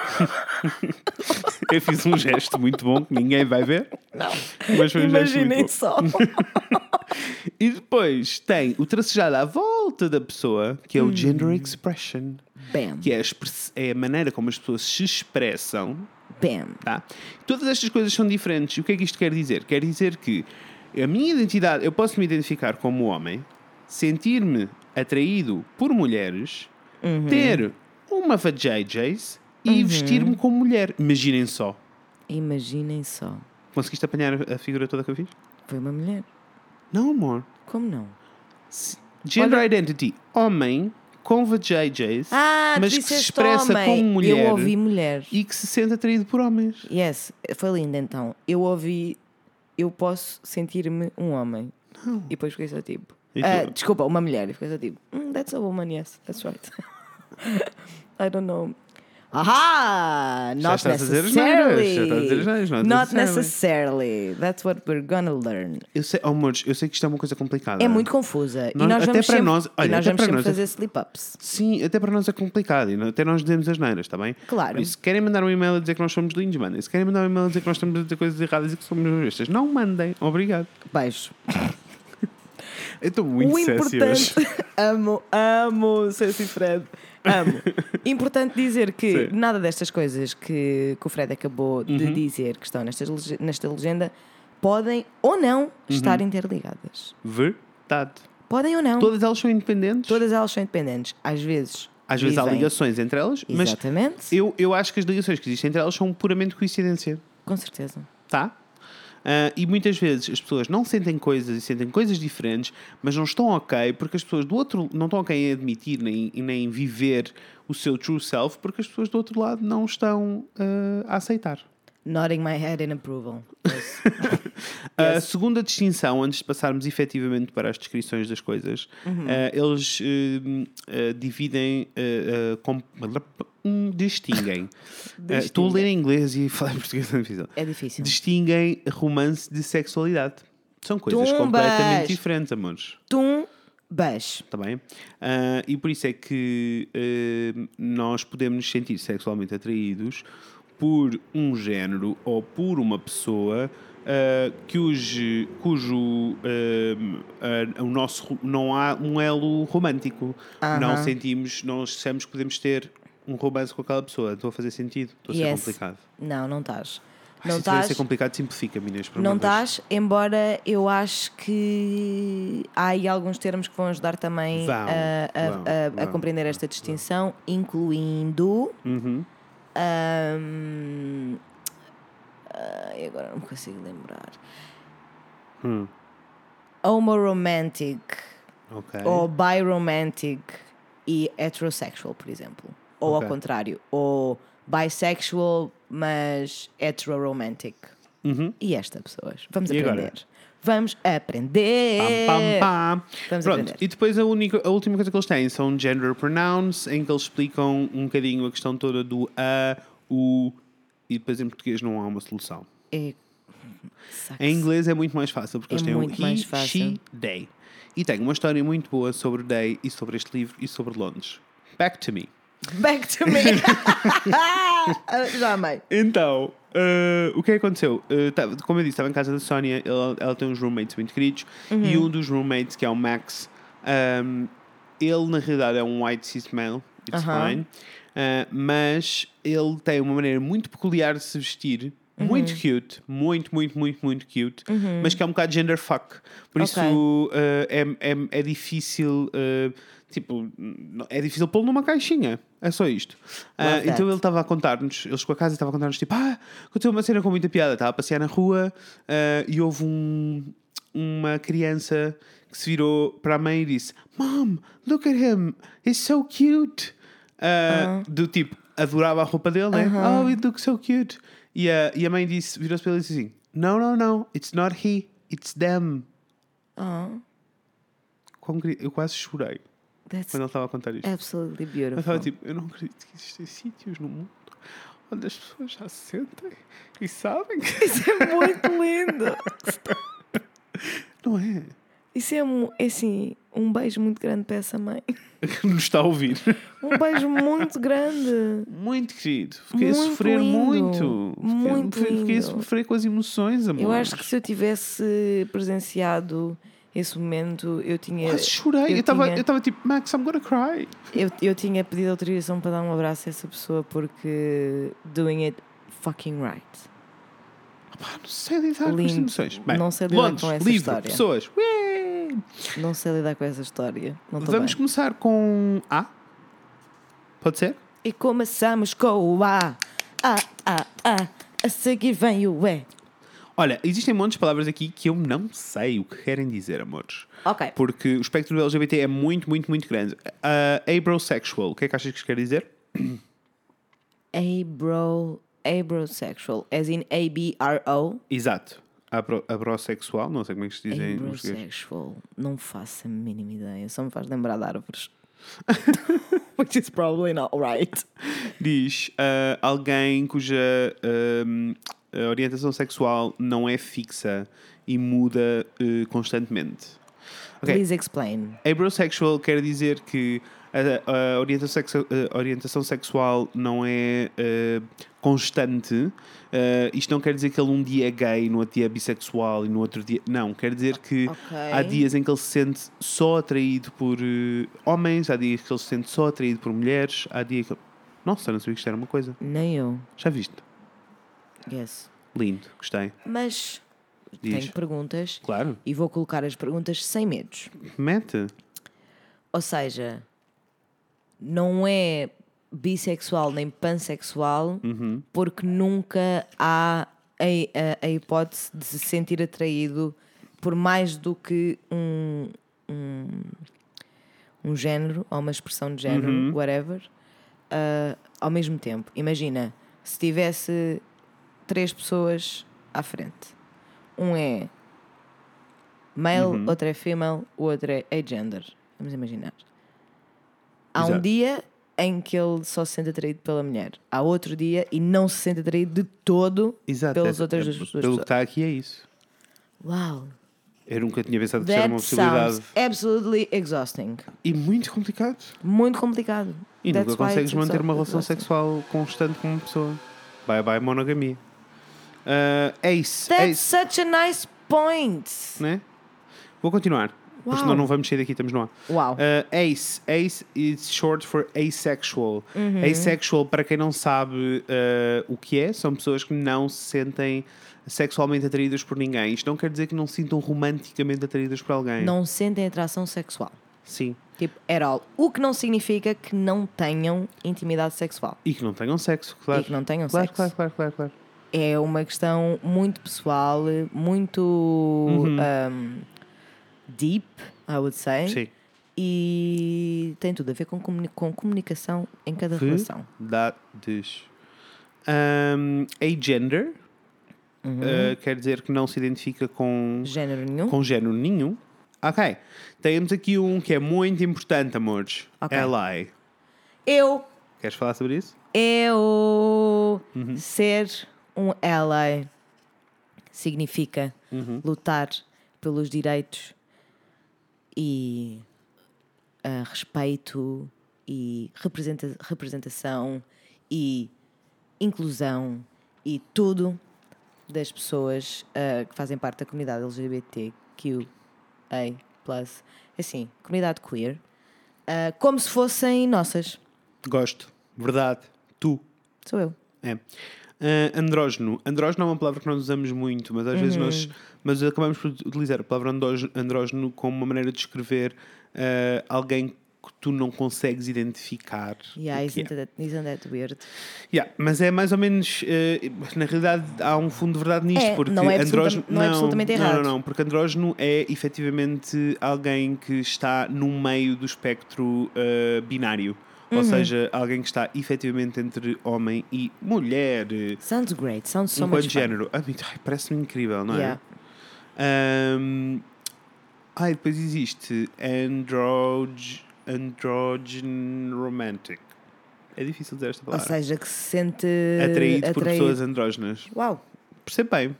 Eu fiz um gesto muito bom que ninguém vai ver. Não. Mas foi um Imaginem só. *laughs* E depois tem o tracejado à volta da pessoa, que é Hum. o gender expression, Bam. que é a, é a maneira como as pessoas se expressam. Bam. Tá? Todas estas coisas são diferentes. E o que é que isto quer dizer? Quer dizer que a minha identidade, eu posso me identificar como homem, sentir-me atraído por mulheres, Uhum. ter uma vajayjays e vestir-me como mulher. Imaginem só. Imaginem só. Conseguiste apanhar a figura toda que eu fiz? Foi uma mulher. Não, amor. Como não? Gender Olha- identity, homem com vajayjays, Ah, mas que se expressa homem. como mulher Eu ouvi mulher. e que se sente atraído por homens. Yes, foi lindo então. Eu ouvi. Eu posso sentir-me um homem. E depois fiquei só tipo. Tu? desculpa, uma mulher. E fiquei só tipo. "Mm, that's a woman, yes, that's right. *laughs* I don't know. Aha! Not necessarily. asneiras, not Not necessarily. That's what we're gonna learn. Eu sei, oh, amores, eu sei que isto é uma coisa complicada. É muito confusa. Nós- e nós até vamos para sempre, nós- e olha, nós até vamos para sempre nós é- fazer slip-ups. Sim, até para nós é complicado e até nós dizemos as neiras, está bem? Claro. Isso, se querem mandar um e-mail a dizer que nós somos lindos, mandem. Se querem mandar um e-mail a dizer que nós estamos a dizer coisas erradas e que somos bestas, não mandem. Obrigado. Beijo. *laughs* Eu estou muito o importante. *laughs* amo, amo Ceci Fred. Amo. Importante dizer que Sim. nada destas coisas que, que o Fred acabou de Uhum. dizer que estão nesta, nesta legenda podem ou não estar Uhum. interligadas. Verdade. Podem ou não. Todas elas são independentes. Todas elas são independentes. Às vezes. Às vezes há vivem- ligações entre elas, mas Exatamente. eu, eu acho que as ligações que existem entre elas são puramente coincidência. Com certeza. Tá? Ah, e muitas vezes as pessoas não sentem coisas e sentem coisas diferentes, mas não estão ok porque as pessoas do outro não estão ok em admitir nem, e nem viver o seu true self porque as pessoas do outro lado não estão ah, a aceitar. Nodding my head in approval. Yes. *laughs* *laughs* A segunda distinção, antes de passarmos efetivamente para as descrições das coisas, Uhum. eh, eles eh, eh, dividem, eh, com- distinguem. *laughs* Eh, Estou a ler em inglês e *laughs* falar em português é difícil. É difícil. Distinguem romance de sexualidade. São coisas Tumbas! completamente diferentes, amores. Tum, beijo. Está bem? Ah, e por isso é que eh, nós podemos nos sentir sexualmente atraídos por um género ou por uma pessoa ah, cujo, cujo ah, ah, o nosso não há um elo romântico. Não sentimos, não achamos que podemos ter um romance com aquela pessoa. Estou a fazer sentido? Estou a ser Yes. complicado. Não, não estás. Não se tiver a ser estás. complicado, simplifica, Inês. Não estás, embora eu acho que há aí alguns termos que vão ajudar também Vão, a, a- vão, a- a vão, compreender esta distinção, incluindo. Uhum. ah, e agora não me consigo lembrar. Hum. Homoromantic Ok. ou biromantic e heterosexual, por exemplo. Ou Ok. ao contrário, ou bisexual, mas heteroromantic. E esta, pessoas. Vamos Uhum. E aprender. agora? Vamos aprender. Pam, pam, pam. Vamos Pronto, aprender. e depois a, única, a última coisa que eles têm são gender pronouns, em que eles explicam um bocadinho a questão toda do a, o, e depois em português não há uma solução. É-. Em inglês é muito mais fácil, porque É eles têm o muito he, mais fácil. she, they. E tem uma história muito boa sobre Day e sobre este livro e sobre Londres. Back to me. Back to me. *laughs* Já amei. Então, eh, o que é que aconteceu? Eh, tava- como eu disse, estava em casa da Sónia, ela, ela tem uns roommates muito queridos, e um dos roommates, que é o Max, ahm, ele na realidade é um white cis male, it's Aham. fine, ah, mas ele tem uma maneira muito peculiar de se vestir. Muito cute, muito, muito, muito, muito cute, mas que é um bocado gender fuck. Por Ok. isso eh, é, é, é difícil, eh, tipo, é difícil pô-lo numa caixinha. É só isto. That. então ele estava a contar-nos, ele chegou a casa e estava a contar-nos tipo, ah, aconteceu uma cena com muita piada. Estava a passear na rua ah, e houve um, uma criança que se virou para a mãe e disse: Mom, look at him, he's so cute. Ah, Do tipo, adorava a roupa dele, né? Oh, it looks so cute. E a, e a mãe disse, virou-se para ele e disse assim: No, no, no, it's not he, it's them. Oh, eu quase chorei that's quando ele estava a contar isto. absolutely Eu beautiful. estava tipo, eu não acredito que existem sítios no mundo onde as pessoas já se sentem e sabem que Isso é muito lindo. *laughs* não é. Isso é, mu- é assim, um beijo muito grande para essa mãe. Que *laughs* nos está a ouvir. Um beijo muito grande. Muito querido. Fiquei a Muito sofrer lindo. muito. Fiquei- Muito fiquei, fiquei a lindo. sofrer com as emoções, amor. Eu acho que se eu tivesse presenciado esse momento, eu tinha. Quase chorei. Eu eu estava tinha- eu estava tipo, Max, I'm gonna cry. Eu, eu tinha pedido autorização para dar um abraço a essa pessoa porque doing it fucking right. Pá, não sei lidar com as Lindo. emoções. Bem, Não sei lidar Londres, com essa livro, história. pessoas. Ué! Não sei lidar com essa história. Vamos bem. começar com A. Pode ser? E começamos com o A. A, A, A. A seguir vem o E. Olha, existem montes de palavras aqui que eu não sei o que querem dizer, amores. Ok. Porque o espectro do LGBT é muito, muito, muito grande. Uh, abrosexual, o que é que achas que isto quer dizer? Abro. Abrosexual. As in A-B-R-O. Exato. Abro, abrosexual, não sei como é que se diz em português. Abrosexual. Não faço a mínima ideia. Só me faz lembrar de árvores. *laughs* Which is probably not right. Diz uh, alguém cuja a orientação sexual não é fixa e muda uh, constantemente. Ok. Please explain. Abrosexual quer dizer que a, a orientação, sexu- a orientação sexual não é eh, constante. Eh, isto não quer dizer que ele um dia é gay, no outro dia é bissexual e no outro dia. Não, quer dizer que Ok. há dias em que ele se sente só atraído por eh, homens, há dias que ele se sente só atraído por mulheres, há dias que. Nossa, não sabia que isto era uma coisa. Nem eu. Já viste? Yes. Lindo, gostei. Mas Diz. tenho perguntas Claro, e vou colocar as perguntas sem medos. mete. Ou seja, não é bissexual nem pansexual Uhum. porque nunca há a, a, a hipótese de se sentir atraído por mais do que um, um, um género ou uma expressão de género, Uhum. whatever, ah, ao mesmo tempo. Imagina, se tivesse três pessoas à frente. Um é male, Uhum. outro é female, o outro é agender. Vamos imaginar. Há um Exato. dia em que ele só se sente atraído pela mulher. Há outro dia e não se sente atraído de todo Exato. pelas é- outras é- duas duas Pelo que pessoas. está aqui é isso. Uau! Eu nunca tinha pensado que isso era uma possibilidade. absolutely exhausting. E muito complicado. Muito complicado. E That's nunca consegues manter uma relação exhausting. sexual constante com uma pessoa. Bye bye monogamia. Uh, Ace. That's Ace. such a nice point. Né? Vou continuar. Porque Uau. senão não vamos sair daqui, estamos no ar. Uau. Uh, ace. Ace is short for asexual. Uhum. Asexual, para quem não sabe uh, o que é, são pessoas que não se sentem sexualmente atraídas por ninguém. Isto não quer dizer que não se sintam romanticamente atraídas por alguém. Não sentem atração sexual. Sim. Tipo, at all. O que não significa que não tenham intimidade sexual. E que não tenham sexo, claro. E que não tenham claro, sexo. Claro, claro, claro, claro. É uma questão muito pessoal, muito Uhum. um, deep, I would say. Sim. E tem tudo a ver com, comuni- com comunicação em cada relação. Verdades. Um, agender Uhum. uh, quer dizer que não se identifica com, Género nenhum. com género nenhum. Ok. Temos aqui um que é muito importante, amores. Ok. Ally. Eu, Queres falar sobre isso? eu Uhum. ser um ally significa Uhum. lutar pelos direitos e ah, respeito e representa- representação e inclusão e tudo das pessoas ah, que fazem parte da comunidade LGBTQA+. Assim, comunidade queer. ah, como se fossem nossas. Gosto. Verdade. Tu. Sou eu. É. Uh, andrógeno. Andrógeno é uma palavra que nós usamos muito, mas às vezes Uhum. nós mas acabamos por utilizar a palavra andrógeno, como uma maneira de descrever uh, alguém que tu não consegues identificar. Yeah, que é. isn't, that, isn't that weird? Yeah, mas é mais ou menos. eh, na realidade, há um fundo de verdade nisto. É, porque não é andrógeno, não é absolutamente não, errado. Não, não, porque andrógeno é efetivamente alguém que está no meio do espectro eh, binário. Uhum. Ou seja, alguém que está efetivamente entre homem e mulher. Sounds great. Sounds so enquanto much fun. género. Ah, Parece-me incrível, não é? Yeah. Ahm, ai, depois existe androg, androgen romantic. É difícil dizer esta Ou palavra. seja, que se sente atraído, por atraído. pessoas andrógenas. Uau! Percebo bem.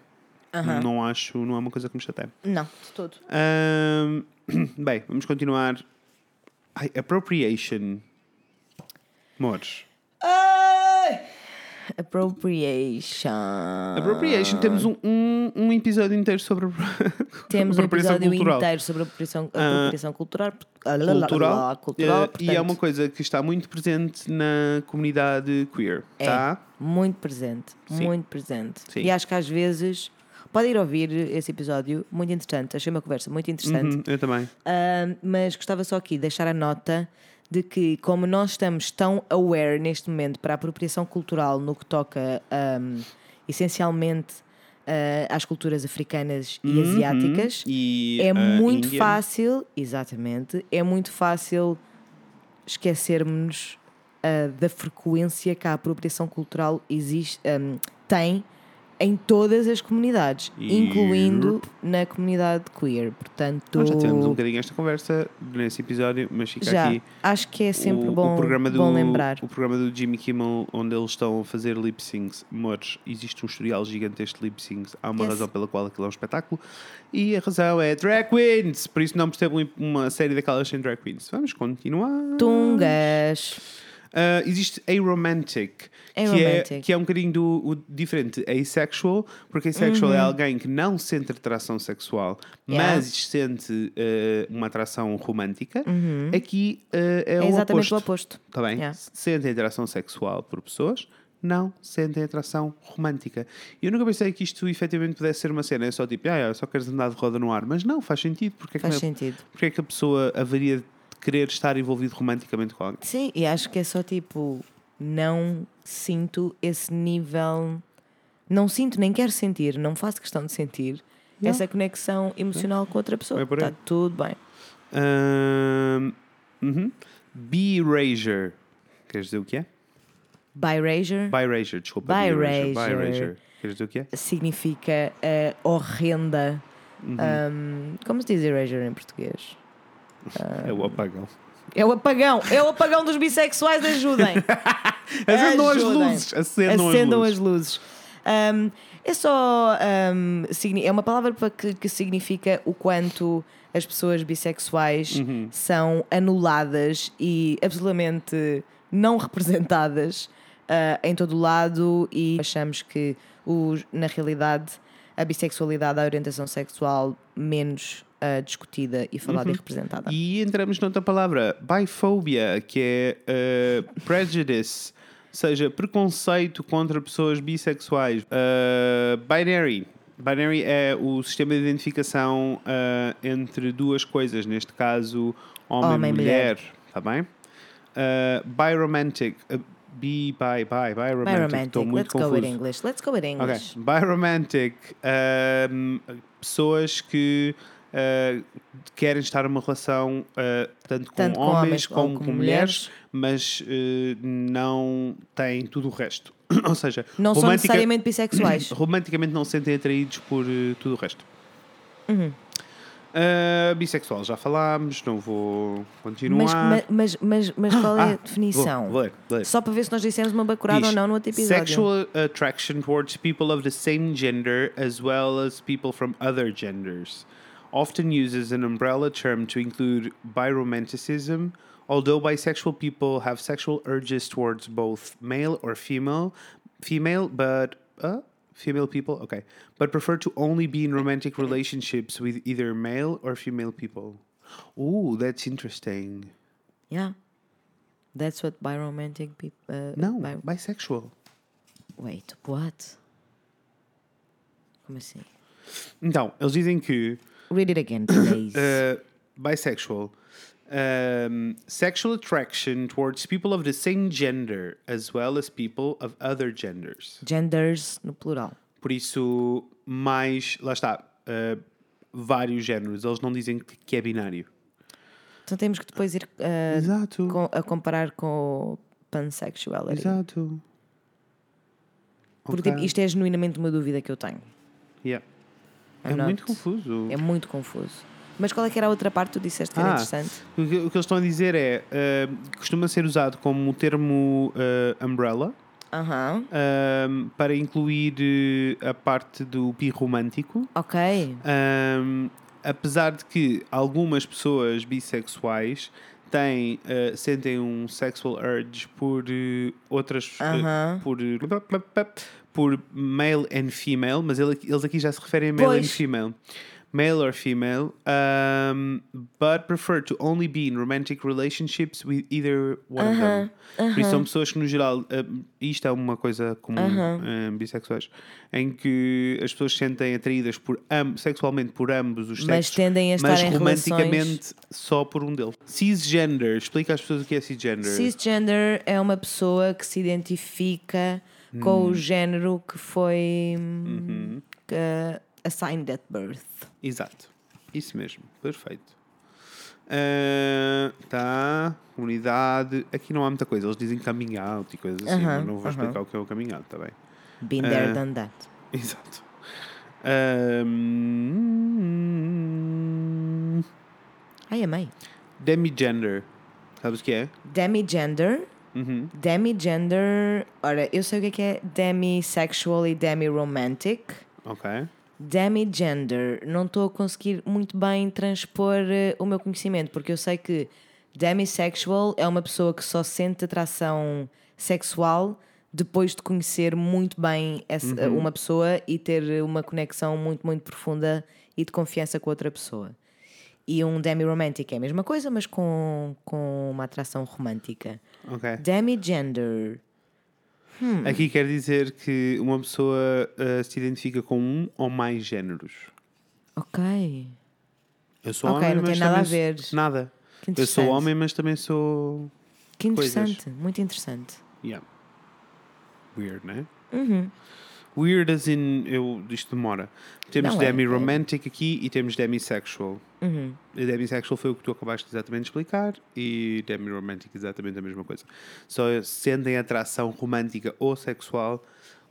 Não acho, não é uma coisa que me chateia. Não, de todo. Ahm, *clears throat* bem, vamos continuar. Ai, appropriation. Amores. Appropriation. Appropriation. Temos um, um, um episódio inteiro sobre *laughs* Temos um apropriação episódio cultural. inteiro sobre a apropriação, Ah, apropriação cultural. cultural, cultural eh, e é uma coisa que está muito presente na comunidade queer, É. tá? Muito presente. Sim. Muito presente. Sim. E acho que às vezes. Pode ir ouvir esse episódio, muito interessante. Achei uma conversa muito interessante. Uhum, eu também. Uh, mas gostava só aqui de deixar a nota de que, como nós estamos tão aware neste momento para a apropriação cultural no que toca um, essencialmente uh, às culturas africanas e Uhum. asiáticas, E, é a muito Índia. fácil, exatamente, é muito fácil esquecermos uh, da frequência que a apropriação cultural existe, um, tem em todas as comunidades, E- incluindo na comunidade queer. Portanto, Nós já tivemos um bocadinho esta conversa nesse episódio, mas fica já, aqui acho que é sempre o, bom, o programa do, bom lembrar. O programa do Jimmy Kimmel, onde eles estão a fazer lip syncs. Amores, existe um historial gigantesco de lip syncs. Há uma Yes. razão pela qual aquilo é um espetáculo. E a razão é drag queens. Por isso não percebo uma série daquelas sem drag queens. Vamos continuar. Tungas. Uh, existe aromantic, que é, Aromantic. que é um bocadinho do, diferente. Asexual, porque asexual Uhum. é alguém que não sente atração sexual, Yeah. mas sente uh, uma atração romântica. Aqui uh, é, É o exatamente oposto. o oposto. Tá bem? Yeah. Sentem atração sexual por pessoas, não sentem atração romântica. Eu nunca pensei que isto efetivamente pudesse ser uma cena. É só tipo, ah, só queres andar de roda no ar. Mas não, faz sentido. Porque é que, Faz não- sentido. porque é que a pessoa haveria de querer estar envolvido romanticamente com alguém? Sim, e acho que é só tipo, não sinto esse nível Não sinto, nem quero sentir, não faço questão de sentir essa conexão emocional com outra pessoa. É. Está tudo bem. Ahm, uhum. Queres dizer o que é? Birager Bi-Rager, desculpa. Bi-rager. Bi-Rager. Queres dizer o que é? significa eh, horrenda. Uhum. Um, como se diz erasure em português? É o apagão. É o apagão, é o apagão dos bissexuais, ajudem. *laughs* Acendam as luzes. Acendam, Acendam as as luzes. luzes. Um, é só. um, é uma palavra que, que significa o quanto as pessoas bissexuais Uhum. são anuladas e absolutamente não representadas ah, em todo o lado e achamos que, os, na realidade, a bissexualidade, a orientação sexual menos ah, discutida e falada e representada. Uhum. E entramos noutra palavra, bifobia, que é eh, prejudice, ou seja, preconceito contra pessoas bissexuais. Eh, binary. Binary é o sistema de identificação eh, entre duas coisas, neste caso, homem, Homem e e mulher. Está bem? Eh, biromantic. bi, bi, bi, biromantic. Estou muito let's go confuso. with English. Let's go with. English. Biromantic. ehm, pessoas que eh, querem estar numa relação eh, tanto com Tanto com homens homens como com, com mulheres, mas eh, não têm tudo o resto. *clears throat* Ou seja, Não são necessariamente bissexuais. *clears throat* romanticamente não se sentem atraídos por tudo o resto. Uhum. Eh, bissexual, já falámos, não vou continuar. Mas, mas, mas, mas qual é a Ah, definição? Vou, vou ler, vou. Só para ver se nós dissemos uma bacurada ou Diz, não no outro episódio. Sexual attraction towards people of the same gender as well as people from other genders. Often uses an umbrella term to include biromanticism, although bisexual people have sexual urges towards both male or female, female, but uh, female people, okay, but prefer to only be in romantic relationships with either male or female people. Ooh, that's interesting. Yeah. That's what biromantic people. Uh, No, bi- bisexual. Wait, what? Como assim? Então, eles dizem que Read it again, *coughs* please. uh, bisexual. Um, sexual attraction towards people of the same gender as well as people of other genders. Genders no plural. Por isso, mais. Lá está. uh, vários géneros. Eles não dizem que, é binário. Então temos que depois ir uh, com- a comparar com o pansexuality. Exato. Porque Ok. tipo, isto é genuinamente uma dúvida que eu tenho. Yeah. I'm É not- muito confuso. É muito confuso. Mas qual é que era a outra parte que tu disseste que era Ah, interessante? O que, o que eles estão a dizer é. uh, costuma ser usado como o termo uh, umbrella. Um, para incluir uh, a parte do birromântico. Ok. Um, apesar de que algumas pessoas bissexuais têm, uh, sentem um sexual urge por uh, outras uh, Aham. por, uh, por male and female, mas ele- eles aqui já se referem a male Pois. and female. Male or female, um, but prefer to only be in romantic relationships with either one of them. Por isso são pessoas que, no geral, uh, isto é uma coisa comum em bissexuais, em que as pessoas se sentem atraídas por sexualmente por ambos os Mas sexos, tendem a estar mas em romanticamente relações- só por um deles. Cisgender, explica às pessoas o que é cisgender. Cisgender é uma pessoa que se identifica com o género que foi hum, que, assigned at birth. Exato, isso mesmo, perfeito. Ah, tá, comunidade. Aqui não há muita coisa, eles dizem coming out e coisas assim, Aham, mas não vou explicar o que é o coming out, tá bem? Been there, Ah. done that. *laughs* Exato. Ahm, Ai, amei. demigender, sabes o que é? Demigender. Uhum. Demigender. Ora, eu sei o que é que é demisexual e demiromantic. Ok. Demigender. Não estou a conseguir muito bem transpor eh, o meu conhecimento, porque eu sei que demisexual é uma pessoa que só sente atração sexual depois de conhecer muito bem essa, uma pessoa e ter uma conexão muito, muito profunda e de confiança com outra pessoa. E um demi-romantic é a mesma coisa, mas com, com uma atração romântica. Ok. Demigender. Hum. Aqui quer dizer que uma pessoa ah, se identifica com um ou mais géneros. Ok. Eu sou Ok, homem, não tem nada a ver. Nada. Eu sou homem, mas também sou. Que coisas. interessante. Muito interessante. Yeah. Weird, né? Uhum. Weird as in. Eu, isto demora. Temos Não, é, demi-romantic aqui e temos demisexual. Uhum. Demisexual foi o que tu acabaste exatamente de explicar e demi-romantic exatamente a mesma coisa. Só sentem atração romântica ou sexual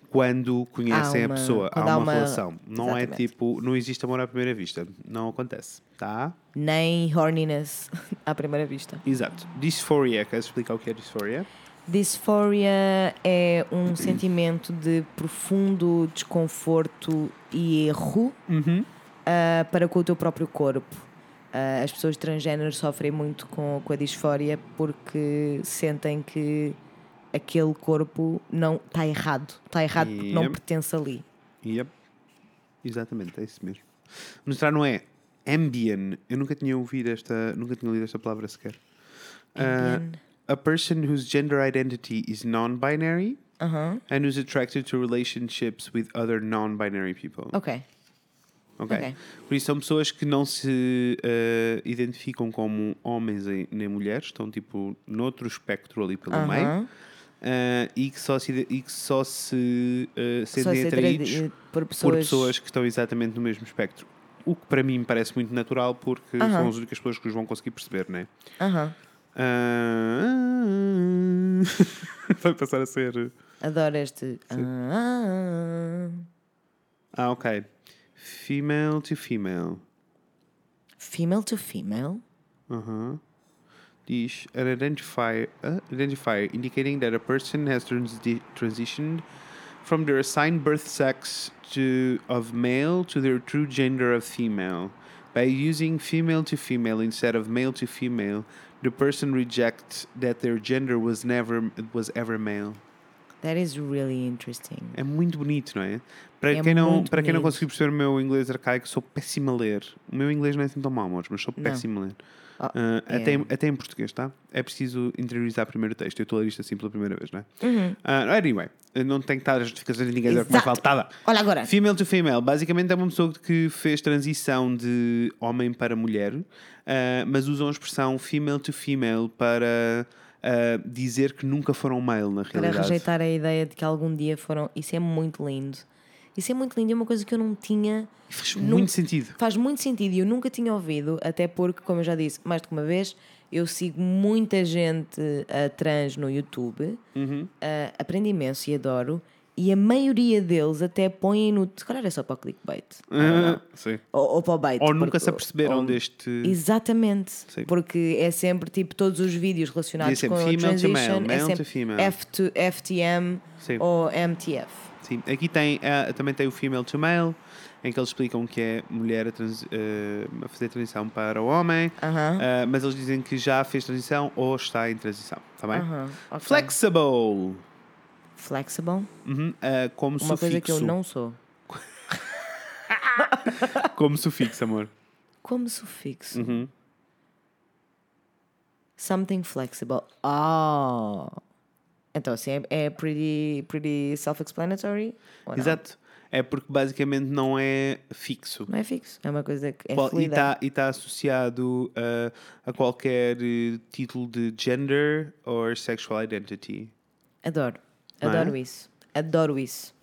quando conhecem Há a uma- pessoa. há há uma, uma- relação. Não é Exatamente. tipo. Não existe amor à primeira vista. Não acontece. Tá? Nem horniness *laughs* à primeira vista. Exato. Dysphoria. Queres explicar o que é dysphoria? Dysphoria é um sentimento de profundo desconforto e erro ah, para com o teu próprio corpo. Ah, as pessoas transgêneros sofrem muito com, com a disfória porque sentem que aquele corpo não está errado. Está errado porque não Yep. pertence ali. Yep. Exatamente, é isso mesmo. Já não é ambien. Eu nunca tinha ouvido esta, nunca tinha lido esta palavra sequer. Ambien. A person whose gender identity is non-binary Aham. and who's attracted to relationships with other non-binary people. Ok. Ok. ok. Por isso são pessoas que não se ah, identificam como homens nem mulheres, estão tipo noutro espectro ali pelo meio. Aham. ah, e que só se, e que só se Só sentem atraídos atraído por pessoas. por pessoas que estão exatamente no mesmo espectro. O que para mim me parece muito natural porque Aham. são as únicas pessoas que os vão conseguir perceber, né? Aham. Ah, *laughs* Vai passar a ser. Adoro este. Ah, Ah, ok. Female to female. female to female. Uhum. Diz an identifier, uh, identifier indicating that a person has transi- transitioned from their assigned birth sex to of male to their true gender of female. By using female to female instead of male to female, the person rejects that their gender was never was ever male. That is really interesting. É muito bonito, não é? Para, É quem, não, para quem não bonito. conseguiu perceber o meu inglês arcaico, sou péssimo a ler. O meu inglês não é assim tão mau, mas sou Não. péssimo a ler. Ah, Ah, é. até, em- até em português, tá? É preciso interiorizar primeiro o texto. Eu estou a ler isto assim pela primeira vez, não é? Uhum. Ah, anyway, não tem que estar as justificações de ninguém dizer é que Exato. faltada. Olha agora. Female to female, basicamente é uma pessoa que fez transição de homem para mulher, ah, mas usam a expressão female to female para ah, dizer que nunca foram male, na Para realidade. rejeitar a ideia de que algum dia foram. Isso é muito lindo. Isso é muito lindo. É uma coisa que eu não tinha. Faz Nun- muito sentido. Faz muito sentido e eu nunca tinha ouvido, até porque, como eu já disse mais de uma vez, eu sigo muita gente ah, trans no YouTube, Uhum. ah, aprendo imenso e adoro, e a maioria deles até põem no. Se calhar é só para o clickbait. Ah, sim. Ou, ou para o bait. Ou nunca porque- se aperceberam ou- deste. Exatamente. Sim. Porque é sempre tipo todos os vídeos relacionados com sempre a female to transition male, é male to sempre female. F to FTM Sim. ou MTF. Sim, aqui tem, ah, também tem o female to male, em que eles explicam que é mulher a, trans- eh, a fazer transição para o homem, Aham. ah, mas eles dizem que já fez transição ou está em transição, está bem? Aham, ok. Flexible, Flexible. Uhum, ah, como Uma sufixo. coisa que eu não sou. *laughs* Como sufixo, amor. Como sufixo. Uhum. Something flexible. Oh. Então, assim, é, é pretty, pretty self-explanatory? Exato. É porque basicamente não é fixo. Não é fixo. É uma coisa que é Qual- e está tá associado ah, a qualquer eh, título de gender or sexual identity. Adoro. Não é? Adoro isso. Adoro isso.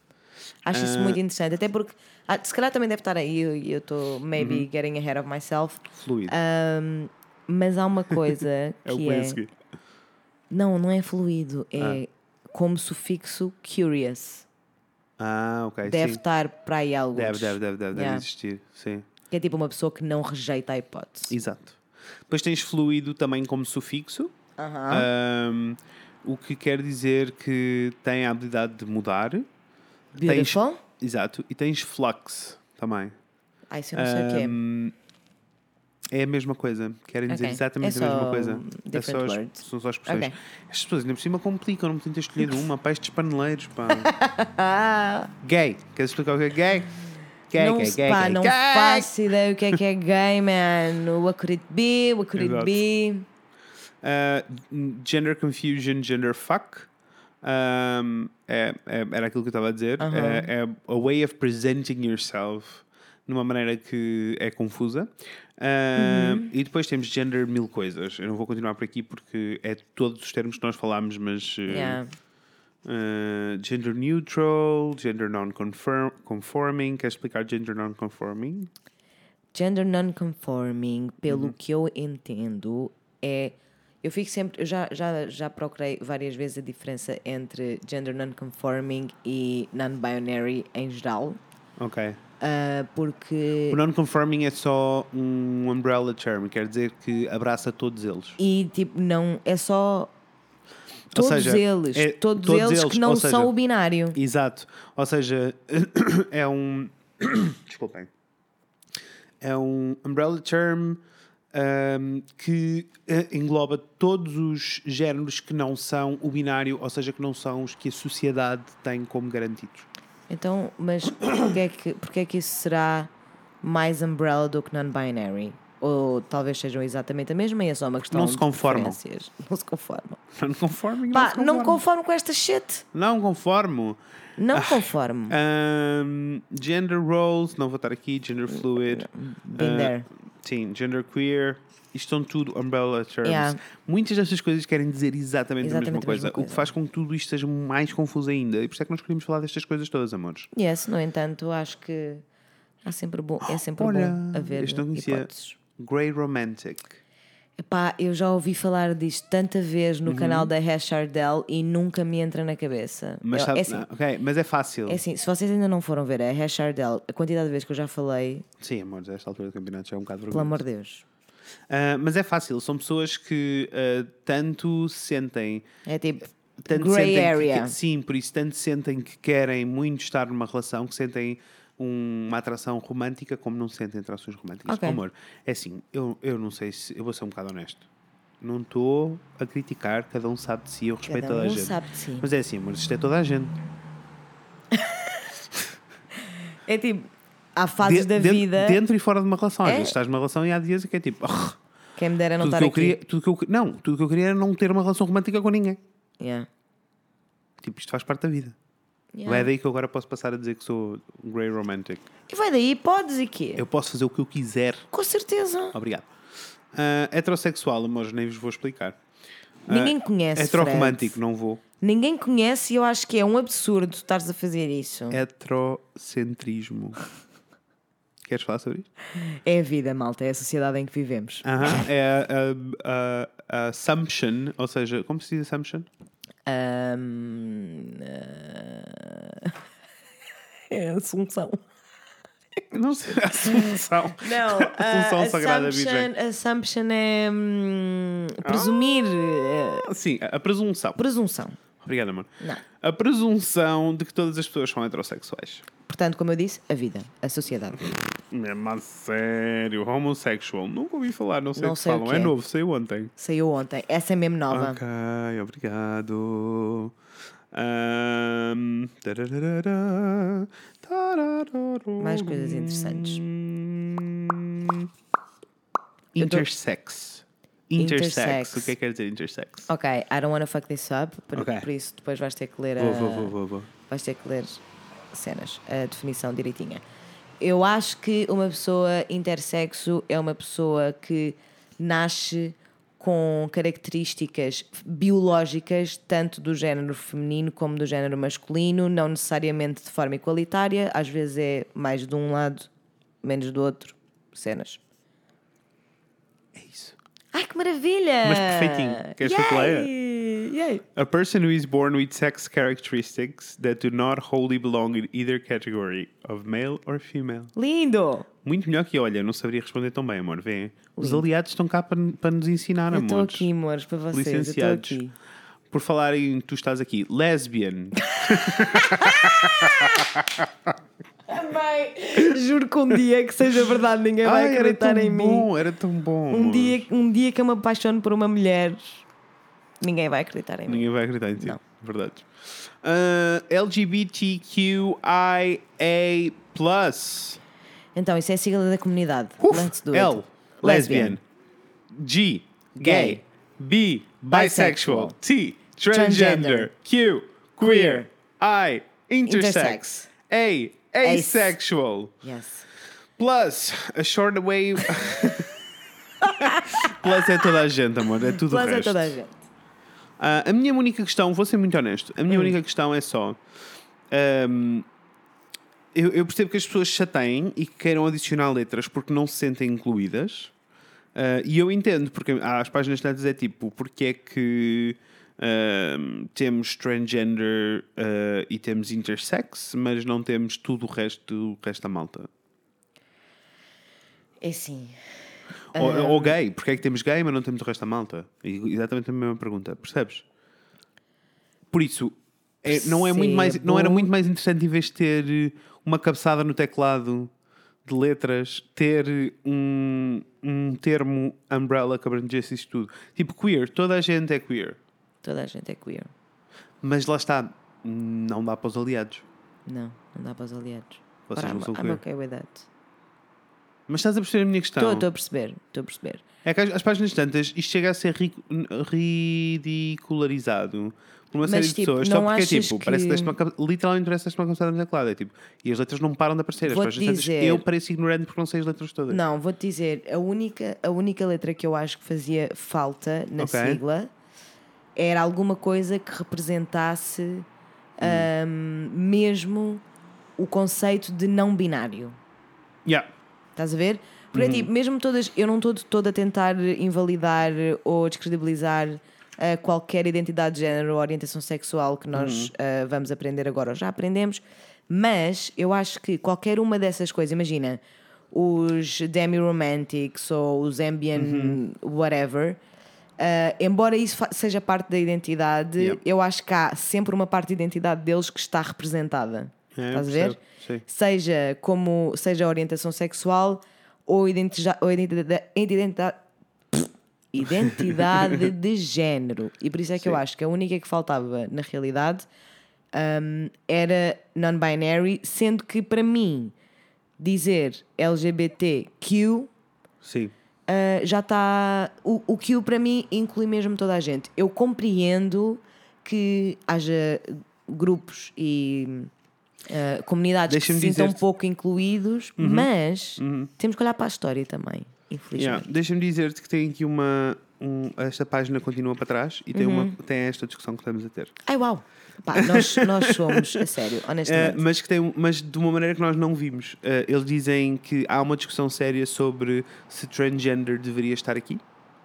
Acho isso Ah. muito interessante. Até porque, ah, se calhar também deve estar aí e eu estou maybe Uhum. getting ahead of myself. Fluido. Um, mas há uma coisa *laughs* é que é. Não, não é fluido. É Ah. como sufixo curious. Ah, ok. Deve sim. estar para aí alguns. Deve, deve, deve, deve, deve Yeah. existir. Sim. Que é tipo uma pessoa que não rejeita a hipótese. Exato. Depois tens fluido também como sufixo, Aham. ahm, o que quer dizer que tem a habilidade de mudar. Beautiful. Exato. E tens flux também. Ai, isso eu não sei o que é. É a mesma coisa. Querem dizer exatamente É a mesma coisa. É só as, são só expressões. Ok. As pessoas ainda por cima complicam, não podiam ter escolhido uma *laughs* para estes paneleiros. Pá. *laughs* gay. Queres explicar o que é gay? Gay, não, gay, gay, pá, gay, não gay. faço ideia o que é que é gay, man. What could it be? What could Exato. it be? Uh, gender confusion, gender fuck. Um, é, é- era aquilo que eu estava a dizer. Aham. É, é a way of presenting yourself numa maneira que é confusa. Um, Uhum. E depois temos gender mil coisas. Eu não vou continuar por aqui porque é todos os termos que nós falámos, mas uh, Yeah. Uh, gender neutral, gender non-conforming. Queres explicar gender non-conforming? Gender non-conforming, pelo Uhum. que eu entendo, é. Eu fico sempre. Eu já, já, já procurei várias vezes a diferença entre gender non-conforming e non-binary em geral. Ok. Ah, porque. O non-conforming é só um umbrella term, quer dizer que abraça todos eles. E tipo, não. É só. Todos seja, eles. é todos, todos eles, eles, que não ou são seja, o binário. Exato. Ou seja, *coughs* é um. *coughs* Desculpem. É um umbrella term ahm, que eh, engloba todos os géneros que não são o binário, ou seja, que não são os que a sociedade tem como garantidos. Então, mas porquê é, que, porquê é que isso será mais umbrella do que non-binary? Ou talvez sejam exatamente a mesma e é só uma questão Não se de conformam. preferências. Não se conformam. *laughs* Non-conforming? Pá, se não conforma. conformo com esta shit. Não conformo. Não conformo. Ahm, gender roles, não vou estar aqui, gender fluid. Been ah, there. Sim, gender queer. Isto são tudo umbrella terms. Yeah. Muitas destas coisas querem dizer exatamente, a, mesma Exatamente a coisa, mesma o que coisa. faz com que tudo isto seja mais confuso ainda. E por isso é que nós queríamos falar destas coisas todas, amores. Yes, no entanto, acho que há sempre bom, é sempre Olha, bom haver este não conhecia. hipóteses. Grey Romantic. Epá, eu já ouvi falar disto tanta vez no canal da Hash Ardell e nunca me entra na cabeça. Uhum. Mas, Eu- sabe, é, assim, ah, ok, mas é fácil. é assim, se vocês ainda não foram ver a Hash Ardell, a quantidade de vezes que eu já falei, Sim, amores, a esta altura do campeonato já é um bocado pelo vergonhoso. amor de Deus. Ah, mas é fácil, são pessoas que ah, tanto sentem É tipo, tanto sentem que- area. que- sim, por isso tanto sentem que querem muito estar numa relação, que sentem um- uma atração romântica, como não sentem atrações românticas. Ok. Amor, é assim, eu, eu não sei se. Eu vou ser um bocado honesto. Não estou a criticar, cada um sabe de si, eu respeito Cada toda a um gente. sabe de si. Mas é assim, amor, isto é toda a gente. *laughs* É tipo, há fases De- da dentro, vida. Dentro e fora de uma relação. Às É. vezes estás numa relação e há dias que é tipo. "Ah, Quem me dera não tudo estar que eu aqui. queria, tudo que eu, que- não, tudo que eu queria era não ter uma relação romântica com ninguém. Yeah. Tipo, isto faz parte da vida. Yeah. Não é daí que eu agora posso passar a dizer que sou grey romantic. E vai daí, podes e quê? Eu posso fazer o que eu quiser. Com certeza. Obrigado. Ah, heterossexual, amores, nem vos vou explicar. Ah, Ninguém conhece. Heteroromântico, Fred. não vou. Ninguém conhece e eu acho que é um absurdo estares a fazer isso. Heterocentrismo. Queres falar sobre isto? É a vida, malta, é a sociedade em que vivemos. Aham, É a, a- a assumption, ou seja, como se diz assumption? Ahm, ah, *laughs* É a Assunção. Não sei, *laughs* assunção. Não, *laughs* Assunção a Sagrada Virgem. assumption, assumption é hum, presumir. eh, Sim, a presunção. presunção. Obrigado, amor. Não. A presunção de que todas as pessoas são heterossexuais. Portanto, como eu disse, a vida, a sociedade. Mesmo a sério, homosexual. Nunca ouvi falar, não sei Não o que sei o falam. que é é. novo, saiu ontem. Saiu ontem. Essa é mesmo nova. Ok, obrigado. Tararara. Mais coisas interessantes. Intersex. Intersex. Intersex. O que é que quer dizer intersex? Ok, I don't wanna fuck this up, por, Ok. por isso depois vais ter que ler a. Vou, vou, vou. Vais ter que ler cenas, a definição direitinha. Eu acho que uma pessoa intersexo é uma pessoa que nasce com características biológicas, tanto do género feminino como do género masculino, não necessariamente de forma igualitária, às vezes é mais de um lado, menos do outro. Cenas. Ai que maravilha! Mas perfeitinho. Queres que eu te leia? Yay! Yay! A person who is born with sex characteristics that do not wholly belong in either category of male or female. Lindo! Muito melhor que olha, não saberia responder tão bem, amor. Vê. Os aliados estão cá para, para nos ensinar, amor. estou aqui, amores, para vocês. Eu estou Licenciados. aqui. Por falar em tu estás aqui, lesbian. *laughs* Também. Juro que um dia que seja verdade, ninguém vai Ai, acreditar em mim. bom, era tão bom. Um dia, um dia que eu me apaixono por uma mulher, ninguém vai acreditar em mim. Ninguém vai acreditar em ti. Não. Verdade. Ah, LGBTQIA. Então, isso é a sigla da comunidade. Uf, Let's do it. L. Lesbian. G. Gay. B. Bisexual. T. Transgender. Q. Queer. I. Intersex. Intersex. A. Asexual. Yes. Plus, a short way. Plus é toda a gente, amor. É tudo o Plus é resto. toda a gente. Ah, a minha única questão, vou ser muito honesto, a minha única questão é só. ahm, eu, eu percebo que as pessoas chateiem e que queiram adicionar letras porque não se sentem incluídas. Ah, e eu entendo, porque às páginas tantas é tipo, porque é que temos transgender ah, e temos intersex, mas não temos tudo o resto, o resto da malta. É assim. Ou, ou gay, porque é que temos gay, mas não temos o resto da malta? Exatamente a mesma pergunta, percebes? Por isso, é- não, é muito mais, não era muito mais interessante, em vez de ter uma cabeçada no teclado de letras, ter um, um termo umbrella que abrangesse isso tudo. Tipo, queer, toda a gente é queer. Toda a gente é queer. Mas lá está, não dá para os aliados. Não, não dá para os aliados. Vocês Ora, não I'm, são I'm queer. okay with that. Mas estás a perceber a minha questão? Estou a perceber, estou a perceber. É que as, as páginas tantas, isto chega a ser ri- ridicularizado por uma Mas, série de tipo, pessoas. Só porque é tipo, que- parece que deste uma, literalmente parece que deste uma cabeçada no teclado. É tipo, e as letras não param de aparecer. As páginas tantas, dizer- eu pareço ignorante porque não sei as letras todas. Não, vou-te dizer, a única, a única letra que eu acho que fazia falta na Ok. sigla era alguma coisa que representasse Hum. ahm, mesmo o conceito de não binário. Yeah. Estás a ver? Porque Uhum. tipo, mesmo todas, eu não estou de todo a tentar invalidar ou descredibilizar ah, qualquer identidade de género ou orientação sexual que Uhum. nós ah, vamos aprender agora ou já aprendemos, mas eu acho que qualquer uma dessas coisas, imagina, os demi-romantics ou os ambient Uhum. whatever, ah, embora isso seja parte da identidade, Yeah. eu acho que há sempre uma parte da identidade deles que está representada. É, eu Estás a ver? sim. seja como seja a orientação sexual ou identidade, ou identidade, identidade, identidade de género. E por isso é que eu Sim. acho que a única que faltava na realidade hum, era non-binary, sendo que para mim dizer LGBTQ Sim. Uh, já está. O, o para mim inclui mesmo toda a gente. Eu compreendo que haja grupos e uh, comunidades que se sintam um pouco incluídos, mas temos que olhar para a história também, infelizmente. Yeah. Deixa-me dizer-te que tem aqui uma. um- esta página continua para trás e tem, Uhum. uma, tem esta discussão que estamos a ter. Ai uau! Pá, nós, nós somos, a sério, Uh, honestamente. mas, que tem, mas de uma maneira que nós não vimos. Uh, eles dizem que há uma discussão séria sobre se transgender deveria estar aqui,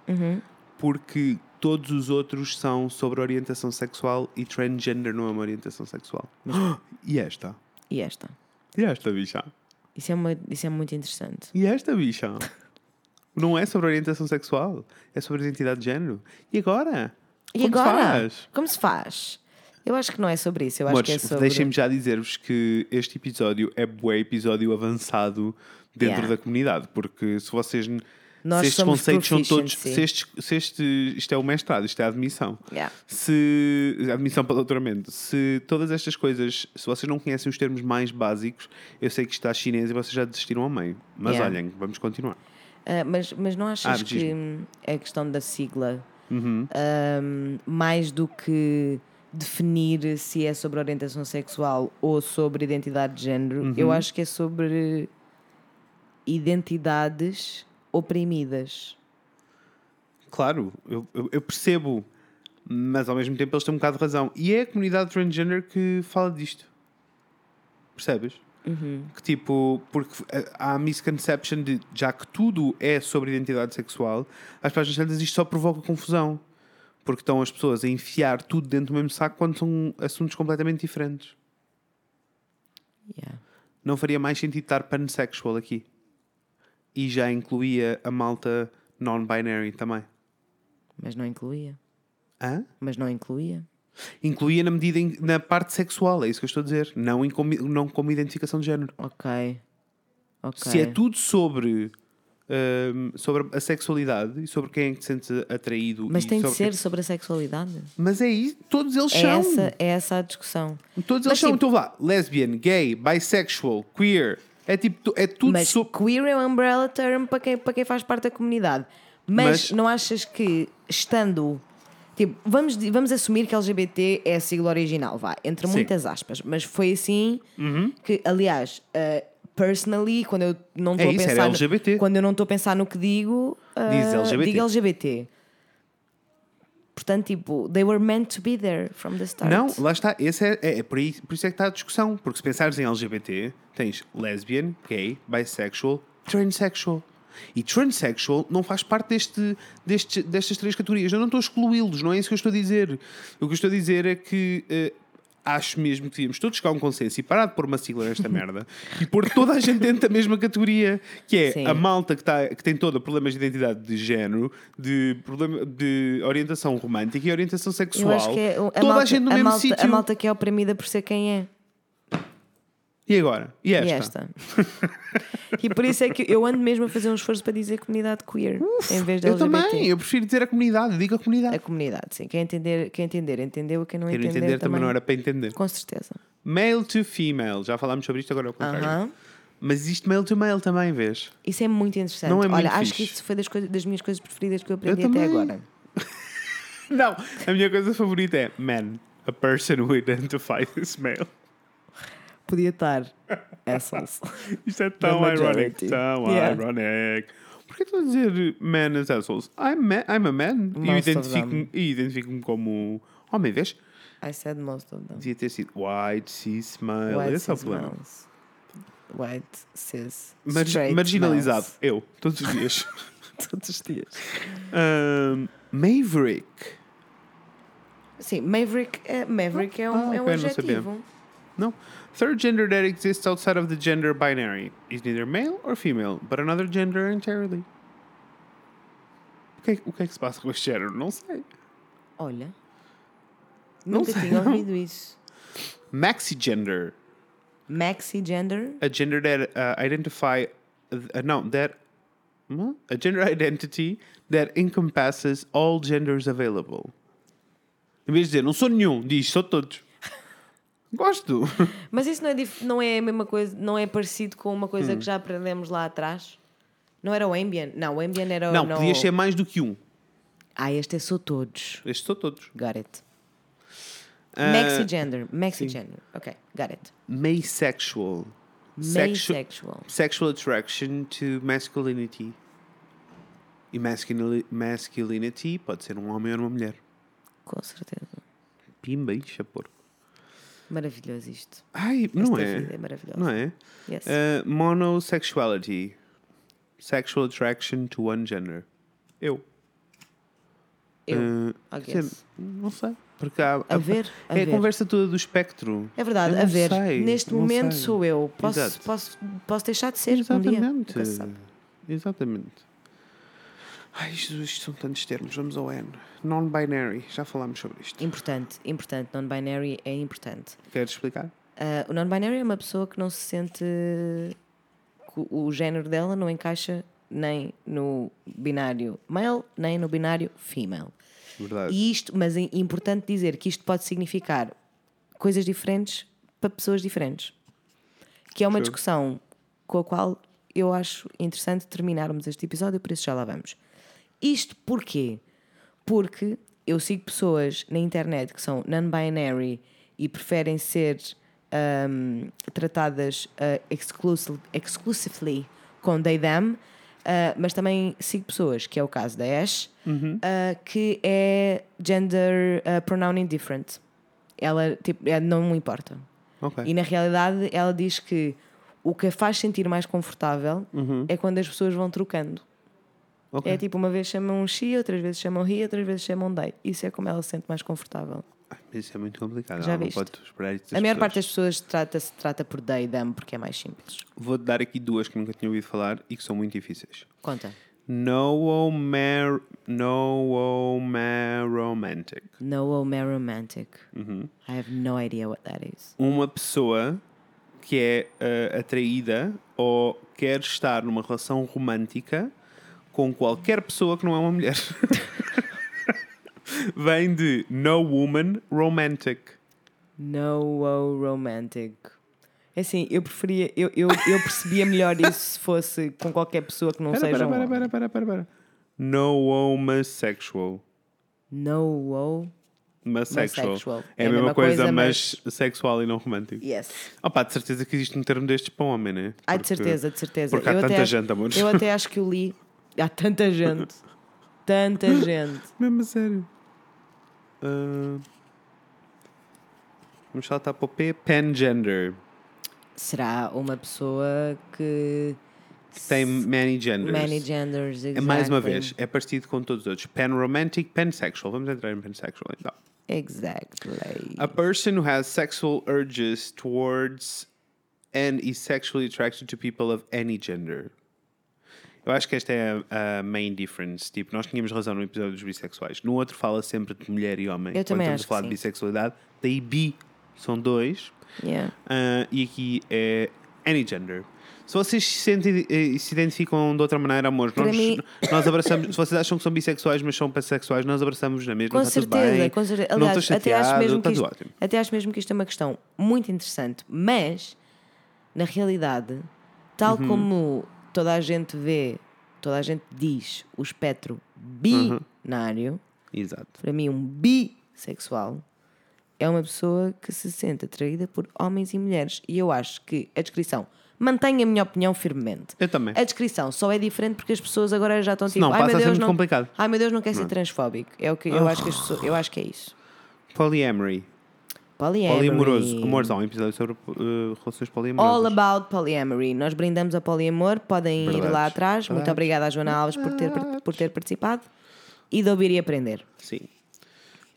Uhum. porque todos os outros são sobre orientação sexual e transgender não é uma orientação sexual. *gasps* E esta? E esta? E esta, bicha? Isso é, uma, isso é muito interessante. E esta, bicha? *laughs* Não é sobre orientação sexual, é sobre identidade de género. E agora? E Como se agora? faz? Como se faz? Eu acho que não é sobre isso, eu acho que é sobre. deixem-me já dizer-vos que este episódio é bué episódio avançado dentro Yeah. da comunidade, porque se vocês Nós se estes somos conceitos são todos se, estes, se este, isto é o mestrado, isto é a admissão Yeah. se a admissão para doutoramento se todas estas coisas, se vocês não conhecem os termos mais básicos eu sei que está chinês e vocês já desistiram ao meio mas Yeah. olhem, vamos continuar Ah, mas, mas não achas Ah, que a questão da sigla, Uhum. hum, mais do que definir se é sobre orientação sexual ou sobre identidade de género, Uhum. eu acho que é sobre identidades oprimidas. Claro, eu, eu- percebo, mas ao mesmo tempo eles têm um bocado de razão. E é a comunidade transgender que fala disto. Percebes? Que tipo, porque há a misconception de já que tudo é sobre identidade sexual, às páginas tantas isto só provoca confusão. Porque estão as pessoas a enfiar tudo dentro do mesmo saco quando são assuntos completamente diferentes. Yeah. Não faria mais sentido estar pansexual aqui. E já incluía a malta non-binary também. Mas não incluía. Hã? Mas não incluía. Incluía na medida em- na parte sexual, é isso que eu estou a dizer, não, como, não como identificação de género. Ok. Ok. Se é tudo sobre, hum, sobre a sexualidade e sobre quem é que te sente atraído. Mas tem de ser quem- sobre a sexualidade. Mas é isso, todos eles É são. essa, é essa a discussão. Todos eles Mas, são. tipo- Então vá, lesbian, gay, bisexual, queer. É tipo, é tudo Mas sobre. queer é um umbrella term para quem, para quem faz parte da comunidade. Mas, Mas- não achas que estando. Tipo, vamos, vamos assumir que LGBT é a sigla original, vá, entre Sim. Uhum. muitas aspas. Mas foi assim que, aliás, uh, personally, quando eu não É estou a isso, pensar. LGBT. No, quando eu não estou a pensar no que digo, uh, Diz LGBT. digo LGBT. Portanto, tipo, they were meant to be there from the start. Não, lá está. Esse é, é, é por, aí, por isso é que está a discussão. Porque se pensares em LGBT, tens lesbian, gay, bisexual, transsexual. E transsexual não faz parte deste, deste, destas três categorias. Eu não estou a excluí-los, não é isso que eu estou a dizer. O que eu estou a dizer é que eh, acho mesmo que devíamos todos chegar a um consenso e parar de pôr uma sigla nesta *laughs* merda e pôr toda a gente dentro da mesma categoria, que é Sim. a malta que, tá, que tem toda problemas de identidade de género, de, problema, de orientação romântica e orientação sexual. Eu acho que é a toda malta, a gente no a mesmo malta, sítio. a malta que é oprimida por ser quem é. E agora? E esta? E esta. e por isso é que eu ando mesmo a fazer um esforço para dizer comunidade queer em vez de Eu LGBT. também, eu prefiro dizer a comunidade, digo a comunidade. A comunidade, sim. Quem entender, quem entender, entendeu. Quem não Quero entender, entender também não era para entender. Com certeza. Male to female, já falámos sobre isto, agora é o contrário. Aham. Mas existe male to male também, vês? Isso é muito interessante. Não é muito Olha, acho fixe. que isso foi das, coisas, das minhas coisas preferidas que eu aprendi Eu até agora. *laughs* Não, a minha coisa favorita é man, a person who identifies as male. Podia estar assholes. *laughs* Isto é tão ironic, tão Yeah. ironic. Por que estou a dizer man as assholes? I'm, man, I'm a man. E Most identifico-me identifico-me como homem, vês? I said most of them. Devia ter sido white, cis, smile. White Esse é o problema. males. White, cis, Mar- straight marginalizado. males. Eu, todos os dias. *laughs* Todos os dias. Um, Maverick. Sim, Maverick é, Maverick é um, Ah, é um ok, não. Third gender that exists outside of the gender binary is neither male or female, but another gender entirely. O que, o que é que se passa com este género? Não sei. Olha, Não nunca sei, tinha não. ouvido isso. Maxi gender. Maxi gender. A gender that uh, identify. Uh, no, that. huh? A gender identity that encompasses all genders available. Em vez de dizer não sou nenhum, diz sou todos. Gosto. *laughs* Mas isso não é, não é a mesma coisa, não é parecido com uma Hum. coisa que já aprendemos lá atrás? Não era o ambient? Não, o ambient era o. Não, podia ser mais do que um. Ah, este é sou todos. Este sou todos. Got it. Ah, Maxi gender. Maxi gender. Ok, got it. Maysexual. Sexu- sexual attraction to masculinity. E masculini- masculinity pode ser um homem ou uma mulher. Com certeza. Pimba e chapor. Maravilhoso isto. Ai, não Esta é? vida é maravilhosa. Não é? Yes. Uh, monosexuality. Sexual attraction to one gender. Eu. Eu, Uh, dizer, não sei. Porque há, A ver, a é a ver. conversa toda do espectro. É verdade, a não ver. sei, Neste não momento sei. sou eu. Posso, Exato. posso, posso deixar de ser um dia. Exatamente. Nunca se sabe. Exatamente. Ai, isto são tantos termos. Vamos ao N. Non-binary. Já falámos sobre isto. Importante, importante. Non-binary é importante. Queres explicar? Ah, o non-binary é uma pessoa que não se sente. que o género dela não encaixa nem no binário male, nem no binário female. Verdade. E isto, mas é importante dizer que isto pode significar coisas diferentes para pessoas diferentes. Que é uma Sure. discussão com a qual eu acho interessante terminarmos este episódio, por isso já lá vamos. Isto porquê? Porque eu sigo pessoas na internet que são non-binary e preferem ser ahm, tratadas exclusive, exclusively com they them, ah, mas também sigo pessoas, que é o caso da Ash, ah, que é gender pronoun indifferent. Ela tipo, é, não me importa. Ok. E na realidade ela diz que o que a faz sentir mais confortável é quando as pessoas vão trocando. Ok. É tipo, uma vez chamam she, outras vezes chamam he, outras vezes chamam they. Isso é como ela se sente mais confortável. Mas Isso é muito complicado. Já Ela não viste? pode esperar a maior pessoas. parte das pessoas trata, se trata por they, them, porque é mais simples. Vou-te dar aqui duas que nunca tinha ouvido falar e que são muito difíceis. Conta. Noomar... Noomaromantic. No more romantic. I have no idea what that is. Uma pessoa que é eh, atraída ou quer estar numa relação romântica com qualquer pessoa que não é uma mulher. *laughs* Vem de No Woman Romantic. No romantic. É assim, eu preferia, eu, eu, eu percebia melhor isso se fosse com qualquer pessoa que não Pera, seja pera, um pera, pera, pera, pera, pera. No homosexual. No. Masexual. Masexual. É a mesma coisa, mas mas- sexual e não romântico. Yes. Opa, de certeza que existe um termo destes para homem, né? Ai, de certeza, de certeza. porque há eu tanta até gente, amores. Eu até acho que eu li. Há tanta gente. Tanta *laughs* gente. Mesmo a sério. ah, vamos saltar para o P. Pangender. Será uma pessoa que. Que tem many genders. Many genders, É mais uma exactly. vez, é parecido com todos os outros. Panromantic, pansexual. Vamos entrar em pansexual então. Exactly. A person who has sexual urges towards and is sexually attracted to people of any gender. Eu acho que esta é a, a main difference. Tipo, nós tínhamos razão no episódio dos bissexuais. No outro fala sempre de mulher e homem. Eu Quando também estamos acho a falar que de sim. bissexualidade, daí bi são dois. Yeah. Ah, e aqui é any gender. Se vocês se, sentem, eh, se identificam de outra maneira, amor, Para nós, mim- nós abraçamos. Se vocês acham que são bissexuais, mas são pansexuais, nós abraçamos na mesma. Com está tudo certeza, bem. com certeza. Não Aliás, estou até acho, chateado, mesmo está que tudo isto, ótimo. até acho mesmo que isto é uma questão muito interessante, mas na realidade, tal Uhum. como toda a gente vê, toda a gente diz o espectro Uhum. binário, Exato. para mim, um bissexual é uma pessoa que se sente atraída por homens e mulheres. E eu acho que a descrição mantém a minha opinião firmemente. Eu também. A descrição só é diferente porque as pessoas agora já estão tipo, Senão ai meu a ser Deus, não, complicado." ai meu Deus, não quer ser transfóbico. É o que eu acho que as pessoas, eu acho que é isso. Polyamory. Polyamory. Poliamoroso. Amores, há um episódio sobre uh, relações poliamorosas. All about polyamory. Nós brindamos a poliamor. Podem ir Verdades. lá atrás. Muito Verdades. obrigada à Joana Alves por ter, por ter participado e de ouvir e aprender. Sim.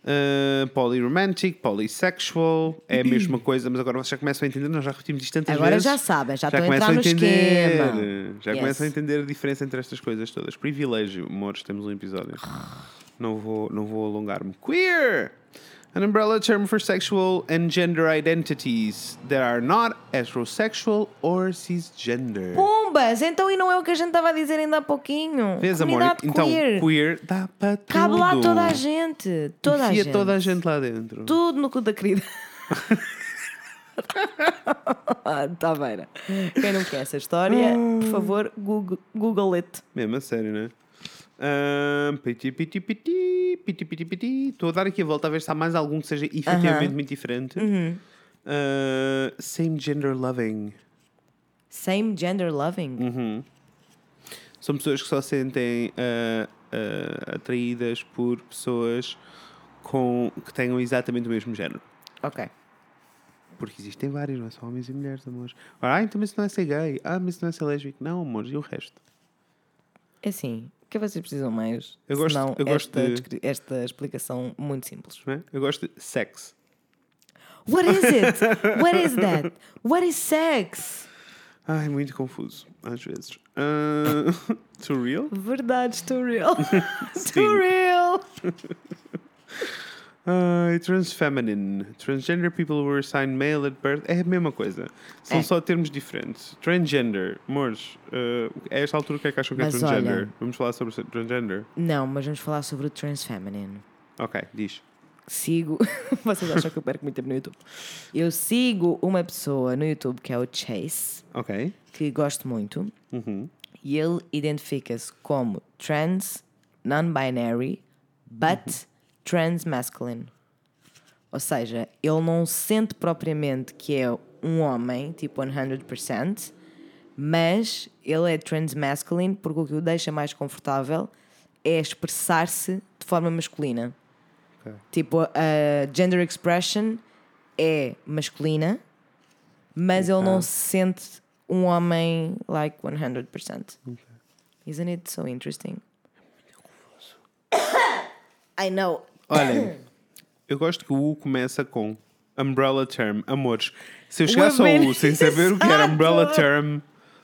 Uh, polyromantic, polysexual, é a mesma coisa, mas agora vocês já começam a entender, nós já repetimos isto tantas Agora vezes. já sabem, já estão a entrar no entender, esquema. Já Yes. começam a entender a diferença entre estas coisas todas. Privilégio, amores, temos um episódio. *sighs* Não vou, não vou alongar-me. Queer! An umbrella term for sexual and gender identities that are not heterosexual or cisgender. Pumbas! Então, e não é o que a gente estava a dizer ainda há pouquinho? Vês, amor? Então, queer. queer dá para tudo. Cabe lá toda a gente. Toda a Enfia gente. toda a gente lá dentro. Tudo no cu da querida. *laughs* tá bem. né? Quem não quer essa história, por favor, Google, Google it. Mesmo a sério, né? Piti, piti, piti, piti, piti, piti. Estou a dar aqui a volta a ver se há mais algum que seja efetivamente muito diferente. Uhum. Ah, same gender loving. Same gender loving. Uhum. São pessoas que só se sentem ah, ah, atraídas por pessoas com, que tenham exatamente o mesmo género. Ok. Porque existem vários, não é só homens e mulheres, amores. Ah, então mas isso não é ser gay. Ah, mas isso não é ser lésbico. Não, amores, e o resto? É assim, o que vocês precisam mais? Eu gosto- senão eu gosto esta, de- esta explicação muito simples. É? Eu gosto de sex. What is it? *laughs* What is that? What is sex? Ai, muito confuso, às vezes. Ah, *laughs* too real? Verdade, too real. *laughs* Too real. Ai, transfeminine. Transgender people were assigned male at birth. É a mesma coisa. São É. só termos diferentes. Transgender. Amores, a esta altura o que é que acham que Mas é transgender? olha- Vamos falar sobre transgender? Não, mas vamos falar sobre o transfeminine. Ok, diz. Sigo. *laughs* Vocês acham que eu perco muito tempo no YouTube? Eu sigo uma pessoa no YouTube que é o Chase, Ok. que gosto muito, Uhum. e ele identifica-se como trans, non-binary, but trans masculine. Ou seja, ele não sente propriamente que é um homem, tipo 100%, mas ele é trans masculine porque o que o deixa mais confortável é expressar-se de forma masculina. Ok. Tipo, a gender expression é masculina, mas ele não se sente um homem like 100%. Isn't it so interesting? *coughs* I know. Olhem, *coughs* eu gosto que o U começa com umbrella term. Amores, se eu chegasse ao. U sem saber o que era *laughs* umbrella term,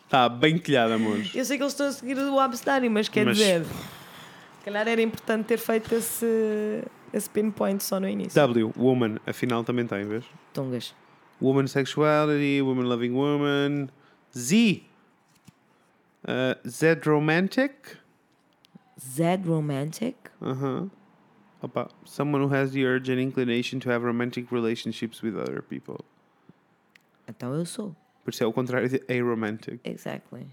está bem telhado, amores. Eu sei que eles estão a seguir o abecedário, mas quer Mas- dizer, se calhar era importante ter feito esse, esse pinpoint só no início. W, woman, afinal também tem, vês? Tungas. Woman sexuality, woman loving woman. Z. Uh, Z romantic. Zed romantic? Uh-huh. Opa, someone who has the urge and inclination to have romantic relationships with other people. Então eu sou. Por isso é o contrário de aromantic. Exactly.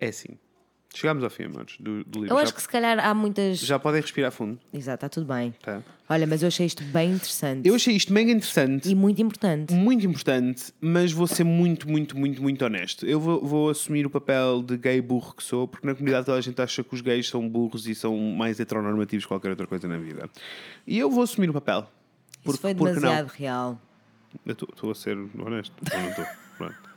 É assim. Chegámos ao fim, amores, do, do livro. Eu já, acho que se calhar há muitas. já podem respirar fundo. Exato, está tudo bem. Tá? Olha, mas eu achei isto bem interessante Eu achei isto mega interessante. e muito importante. muito importante, mas vou ser muito, muito, muito, muito honesto. Eu vou, vou assumir o papel de gay burro que sou, porque na comunidade toda a gente acha que os gays são burros e são mais heteronormativos que qualquer outra coisa na vida. E eu vou assumir o papel. Isso foi porque demasiado real. Eu estou a ser honesto. Ou não estou? Pronto.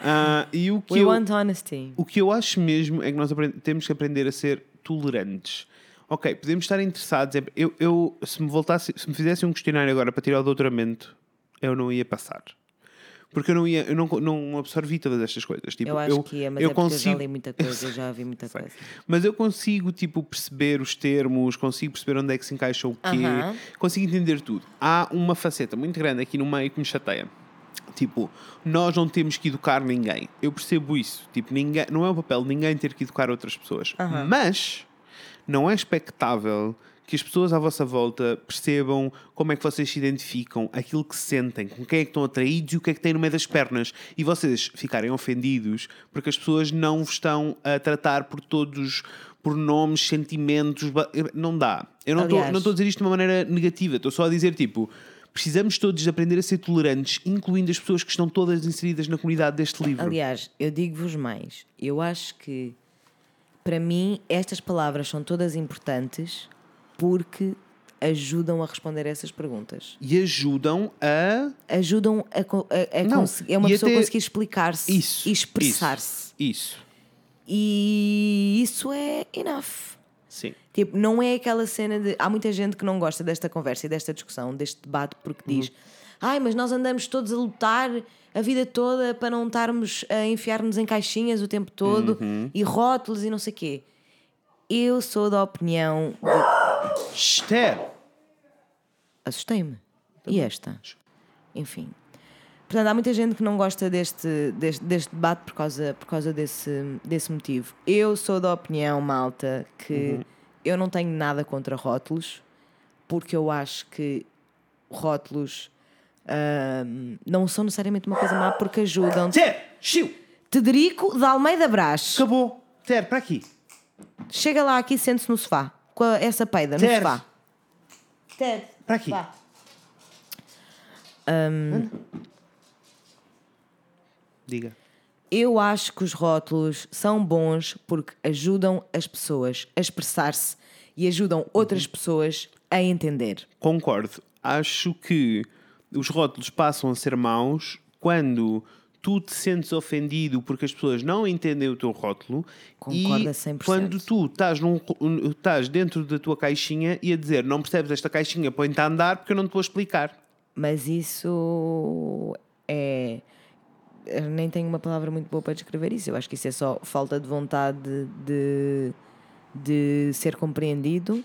Ah, e o que, We eu, want honesty. o que eu acho mesmo é que nós temos que aprender a ser tolerantes. Ok, podemos estar interessados. Em, eu, eu, se me voltasse, se me fizesse um questionário agora para tirar o doutoramento, eu não ia passar. Porque eu não ia, eu não, não absorvi todas estas coisas. Tipo, Eu acho que ia, mas eu é porque eu já consigo, li muita coisa, *laughs* eu já vi muita Sei. coisa. mas eu consigo, tipo, perceber os termos, consigo perceber onde é que se encaixa o quê, Aham. consigo entender tudo. Há uma faceta muito grande aqui no meio que me chateia. Tipo, nós não temos que educar ninguém. Eu percebo isso. Tipo, ninguém, não é o papel de ninguém ter que educar outras pessoas. Mas não é expectável que as pessoas à vossa volta percebam como é que vocês se identificam, aquilo que sentem, com quem é que estão atraídos e o que é que têm no meio das pernas. E vocês ficarem ofendidos porque as pessoas não vos estão a tratar por todos por nomes, sentimentos, não dá. Eu não estou a dizer isto de uma maneira negativa, estou só a dizer tipo, precisamos todos de aprender a ser tolerantes, incluindo as pessoas que estão todas inseridas na comunidade deste livro. Aliás, eu digo-vos mais. Eu acho que, para mim, estas palavras são todas importantes porque ajudam a responder a essas perguntas. E ajudam a Ajudam a, a, a Não, conseguir. É uma pessoa até- conseguir explicar-se e expressar-se. Isso, isso. E isso é enough. Sim. Tipo, não é aquela cena de. Há muita gente que não gosta desta conversa e desta discussão, deste debate, porque Uhum. diz: ai, mas nós andamos todos a lutar a vida toda para não estarmos a enfiar-nos em caixinhas o tempo todo Uhum. e rótulos e não sei o quê. Eu sou da opinião de. Esther. Assustei-me. E esta? Enfim. Portanto, há muita gente que não gosta deste, deste, deste debate por causa, por causa desse, desse motivo. Eu sou da opinião, malta, que eu não tenho nada contra rótulos, porque eu acho que rótulos não são necessariamente uma coisa má, porque ajudam. Ter, xiu, Tederico de Almeida Brás. acabou. Ter, para aqui. Chega lá aqui, sente-se no sofá, com a- essa peida, no Ted. sofá. Ted. Para aqui. Vá. Diga. Eu acho que os rótulos são bons porque ajudam as pessoas a expressar-se e ajudam outras pessoas a entender. Concordo. Acho que os rótulos passam a ser maus quando tu te sentes ofendido porque as pessoas não entendem o teu rótulo Concordo e a 100%. quando tu estás, num, estás dentro da tua caixinha e a dizer não percebes esta caixinha, põe-te a andar porque eu não te vou explicar. Mas isso é. Eu nem tenho uma palavra muito boa para descrever isso. Eu acho que isso é só falta de vontade de, de ser compreendido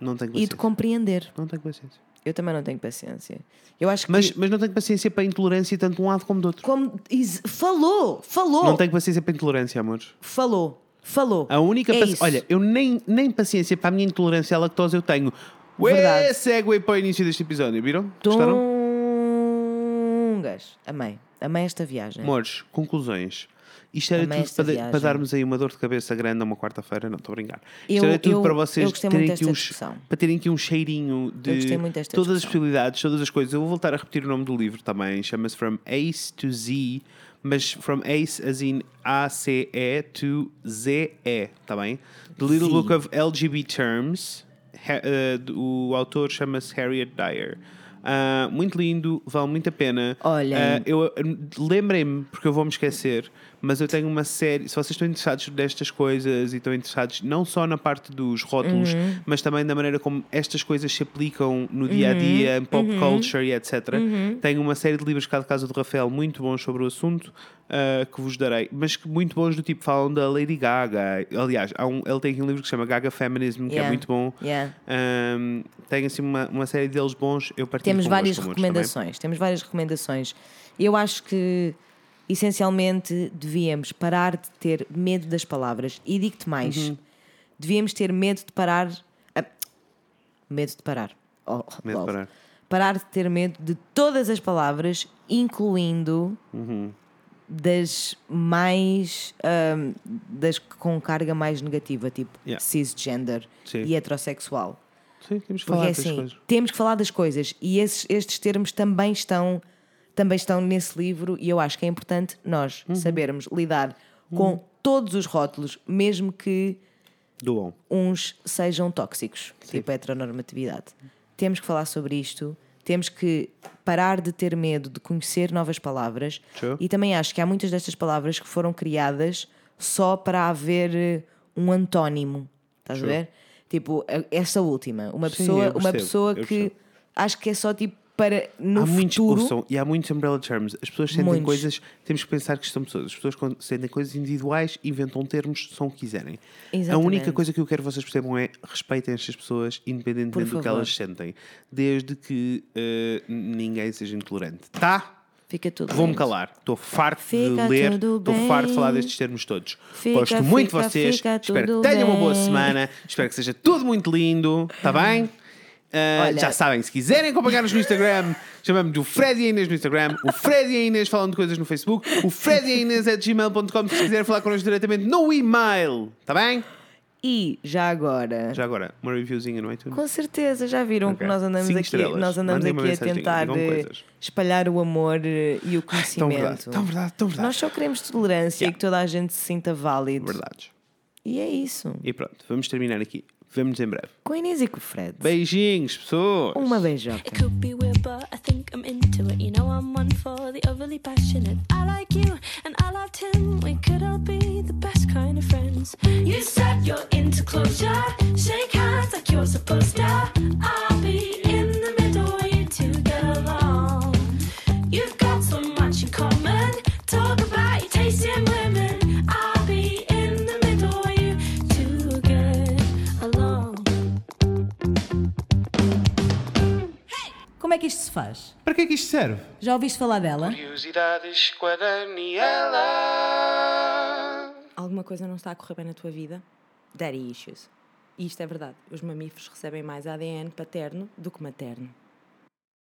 Não tenho e paciência. de compreender. Não tenho paciência. Eu também não tenho paciência. Eu acho que. Mas, mas não tenho paciência para a intolerância tanto de um lado como do outro. Como, falou! Falou! Não tenho paciência para a intolerância, amores. Falou! Falou! A única é paci-. Olha, eu nem, nem paciência para a minha intolerância à lactose eu tenho. Ué, segue para o início deste episódio, viram? Gostaram? Tungas. Amei. Amei esta viagem. Amores, conclusões. Isto era Amei tudo para, viagem. para darmos aí uma dor de cabeça grande a uma quarta-feira, não estou a brincar. Eu- Isto era tudo eu- para vocês terem aqui uns, para terem aqui um cheirinho de todas as discussão. possibilidades, todas as coisas. Eu vou voltar a repetir o nome do livro também, chama-se From Ace to Z, mas From Ace as in A-C-E to Z-E, está bem? The Little Z. Book of LGBT Terms, eh, o autor chama-se Harriet Dyer. Ah, muito lindo, vale muito a pena. Olhem. Ah, eu lembrem-me, porque eu vou me esquecer, mas eu tenho uma série. Se vocês estão interessados destas coisas e estão interessados não só na parte dos rótulos, Uhum. mas também da maneira como estas coisas se aplicam no dia a dia, em pop Uhum. culture e etc. Tenho uma série de livros cá de casa do Rafael muito bons sobre o assunto ah, que vos darei, mas que muito bons do tipo falam da Lady Gaga. Aliás, um, ele tem aqui um livro que se chama Gaga Feminism, que é Yeah. muito bom. Yeah. Ahm, tem assim uma, uma série deles bons. Eu partilho Temos várias recomendações. Temos várias recomendações. Eu acho que essencialmente devíamos parar de ter medo das palavras. E digo-te mais: Uhum. devíamos ter medo de parar. ah, medo de parar. Oh, Medo de parar. Parar de ter medo de todas as palavras, incluindo Uhum. das mais. ahm, das com carga mais negativa, tipo Yeah. cisgender Sim. e heterossexual. Sim, temos que Porque falar é dessas assim, coisas. temos que falar das coisas e esses, estes termos também estão, também estão nesse livro e eu acho que é importante nós Uhum. sabermos lidar com todos os rótulos, mesmo que Doam. uns sejam tóxicos, tipo a heteronormatividade. Temos que falar sobre isto, temos que parar de ter medo de conhecer novas palavras Sure. e também acho que há muitas destas palavras que foram criadas só para haver eh, um antónimo. Estás Sure. a ver? Tipo, essa última. Uma Sim, pessoa, uma pessoa que acho que é só tipo para no há muitos futuro. ouçam, e há muitos umbrella terms. As pessoas sentem Muitos. coisas, temos que pensar que são pessoas. As pessoas sentem coisas individuais, inventam termos, são o que quiserem. A Exatamente. única coisa que eu quero que vocês percebam é respeitem estas pessoas, independentemente do que elas sentem, desde que eh, ninguém seja intolerante. Tá? Fica tudo Vou-me bem. calar. Estou farto Fica de ler, estou farto de falar bem. destes termos todos. Fica, Gosto muito de vocês. Espero que tenham uma boa bem. semana. Espero que seja tudo muito lindo. Está bem? Olha- já sabem, se quiserem acompanhar-nos no Instagram, chamamos o Fred e a Inês no Instagram, o Fred e a Inês falando de coisas no Facebook, o Fred e a Inês é gmail.com se quiserem falar connosco diretamente no e-mail. Está bem? E já agora, Já agora, uma reviewzinha no iTunes. com certeza já viram Ok. que nós andamos Cinco aqui, estrelas. nós andamos Mandem aqui a tentar eh, espalhar o amor eh, e o Tão verdade, conhecimento. tão verdade, tão verdade. Nós só queremos tolerância Yeah. e que toda a gente se sinta válido. Verdades. E é isso. E pronto, vamos terminar aqui. Vemo-nos em breve. Com a Inês e com o Fred. Beijinhos, pessoas! Uma beijoca. It could be weird, but I think I'm into it. You know, I'm one for the overly passionate. I like you, and I loved him. We could all be the best kind of friends. You said you're into closure. Shake hands like you're supposed to. I'll Como é que isto se faz? Para que é que isto serve? Já ouviste falar dela? Curiosidades com a Daniela. Alguma coisa não está a correr bem na tua vida? Daddy issues. E isto é verdade. Os mamíferos recebem mais ADN paterno do que materno.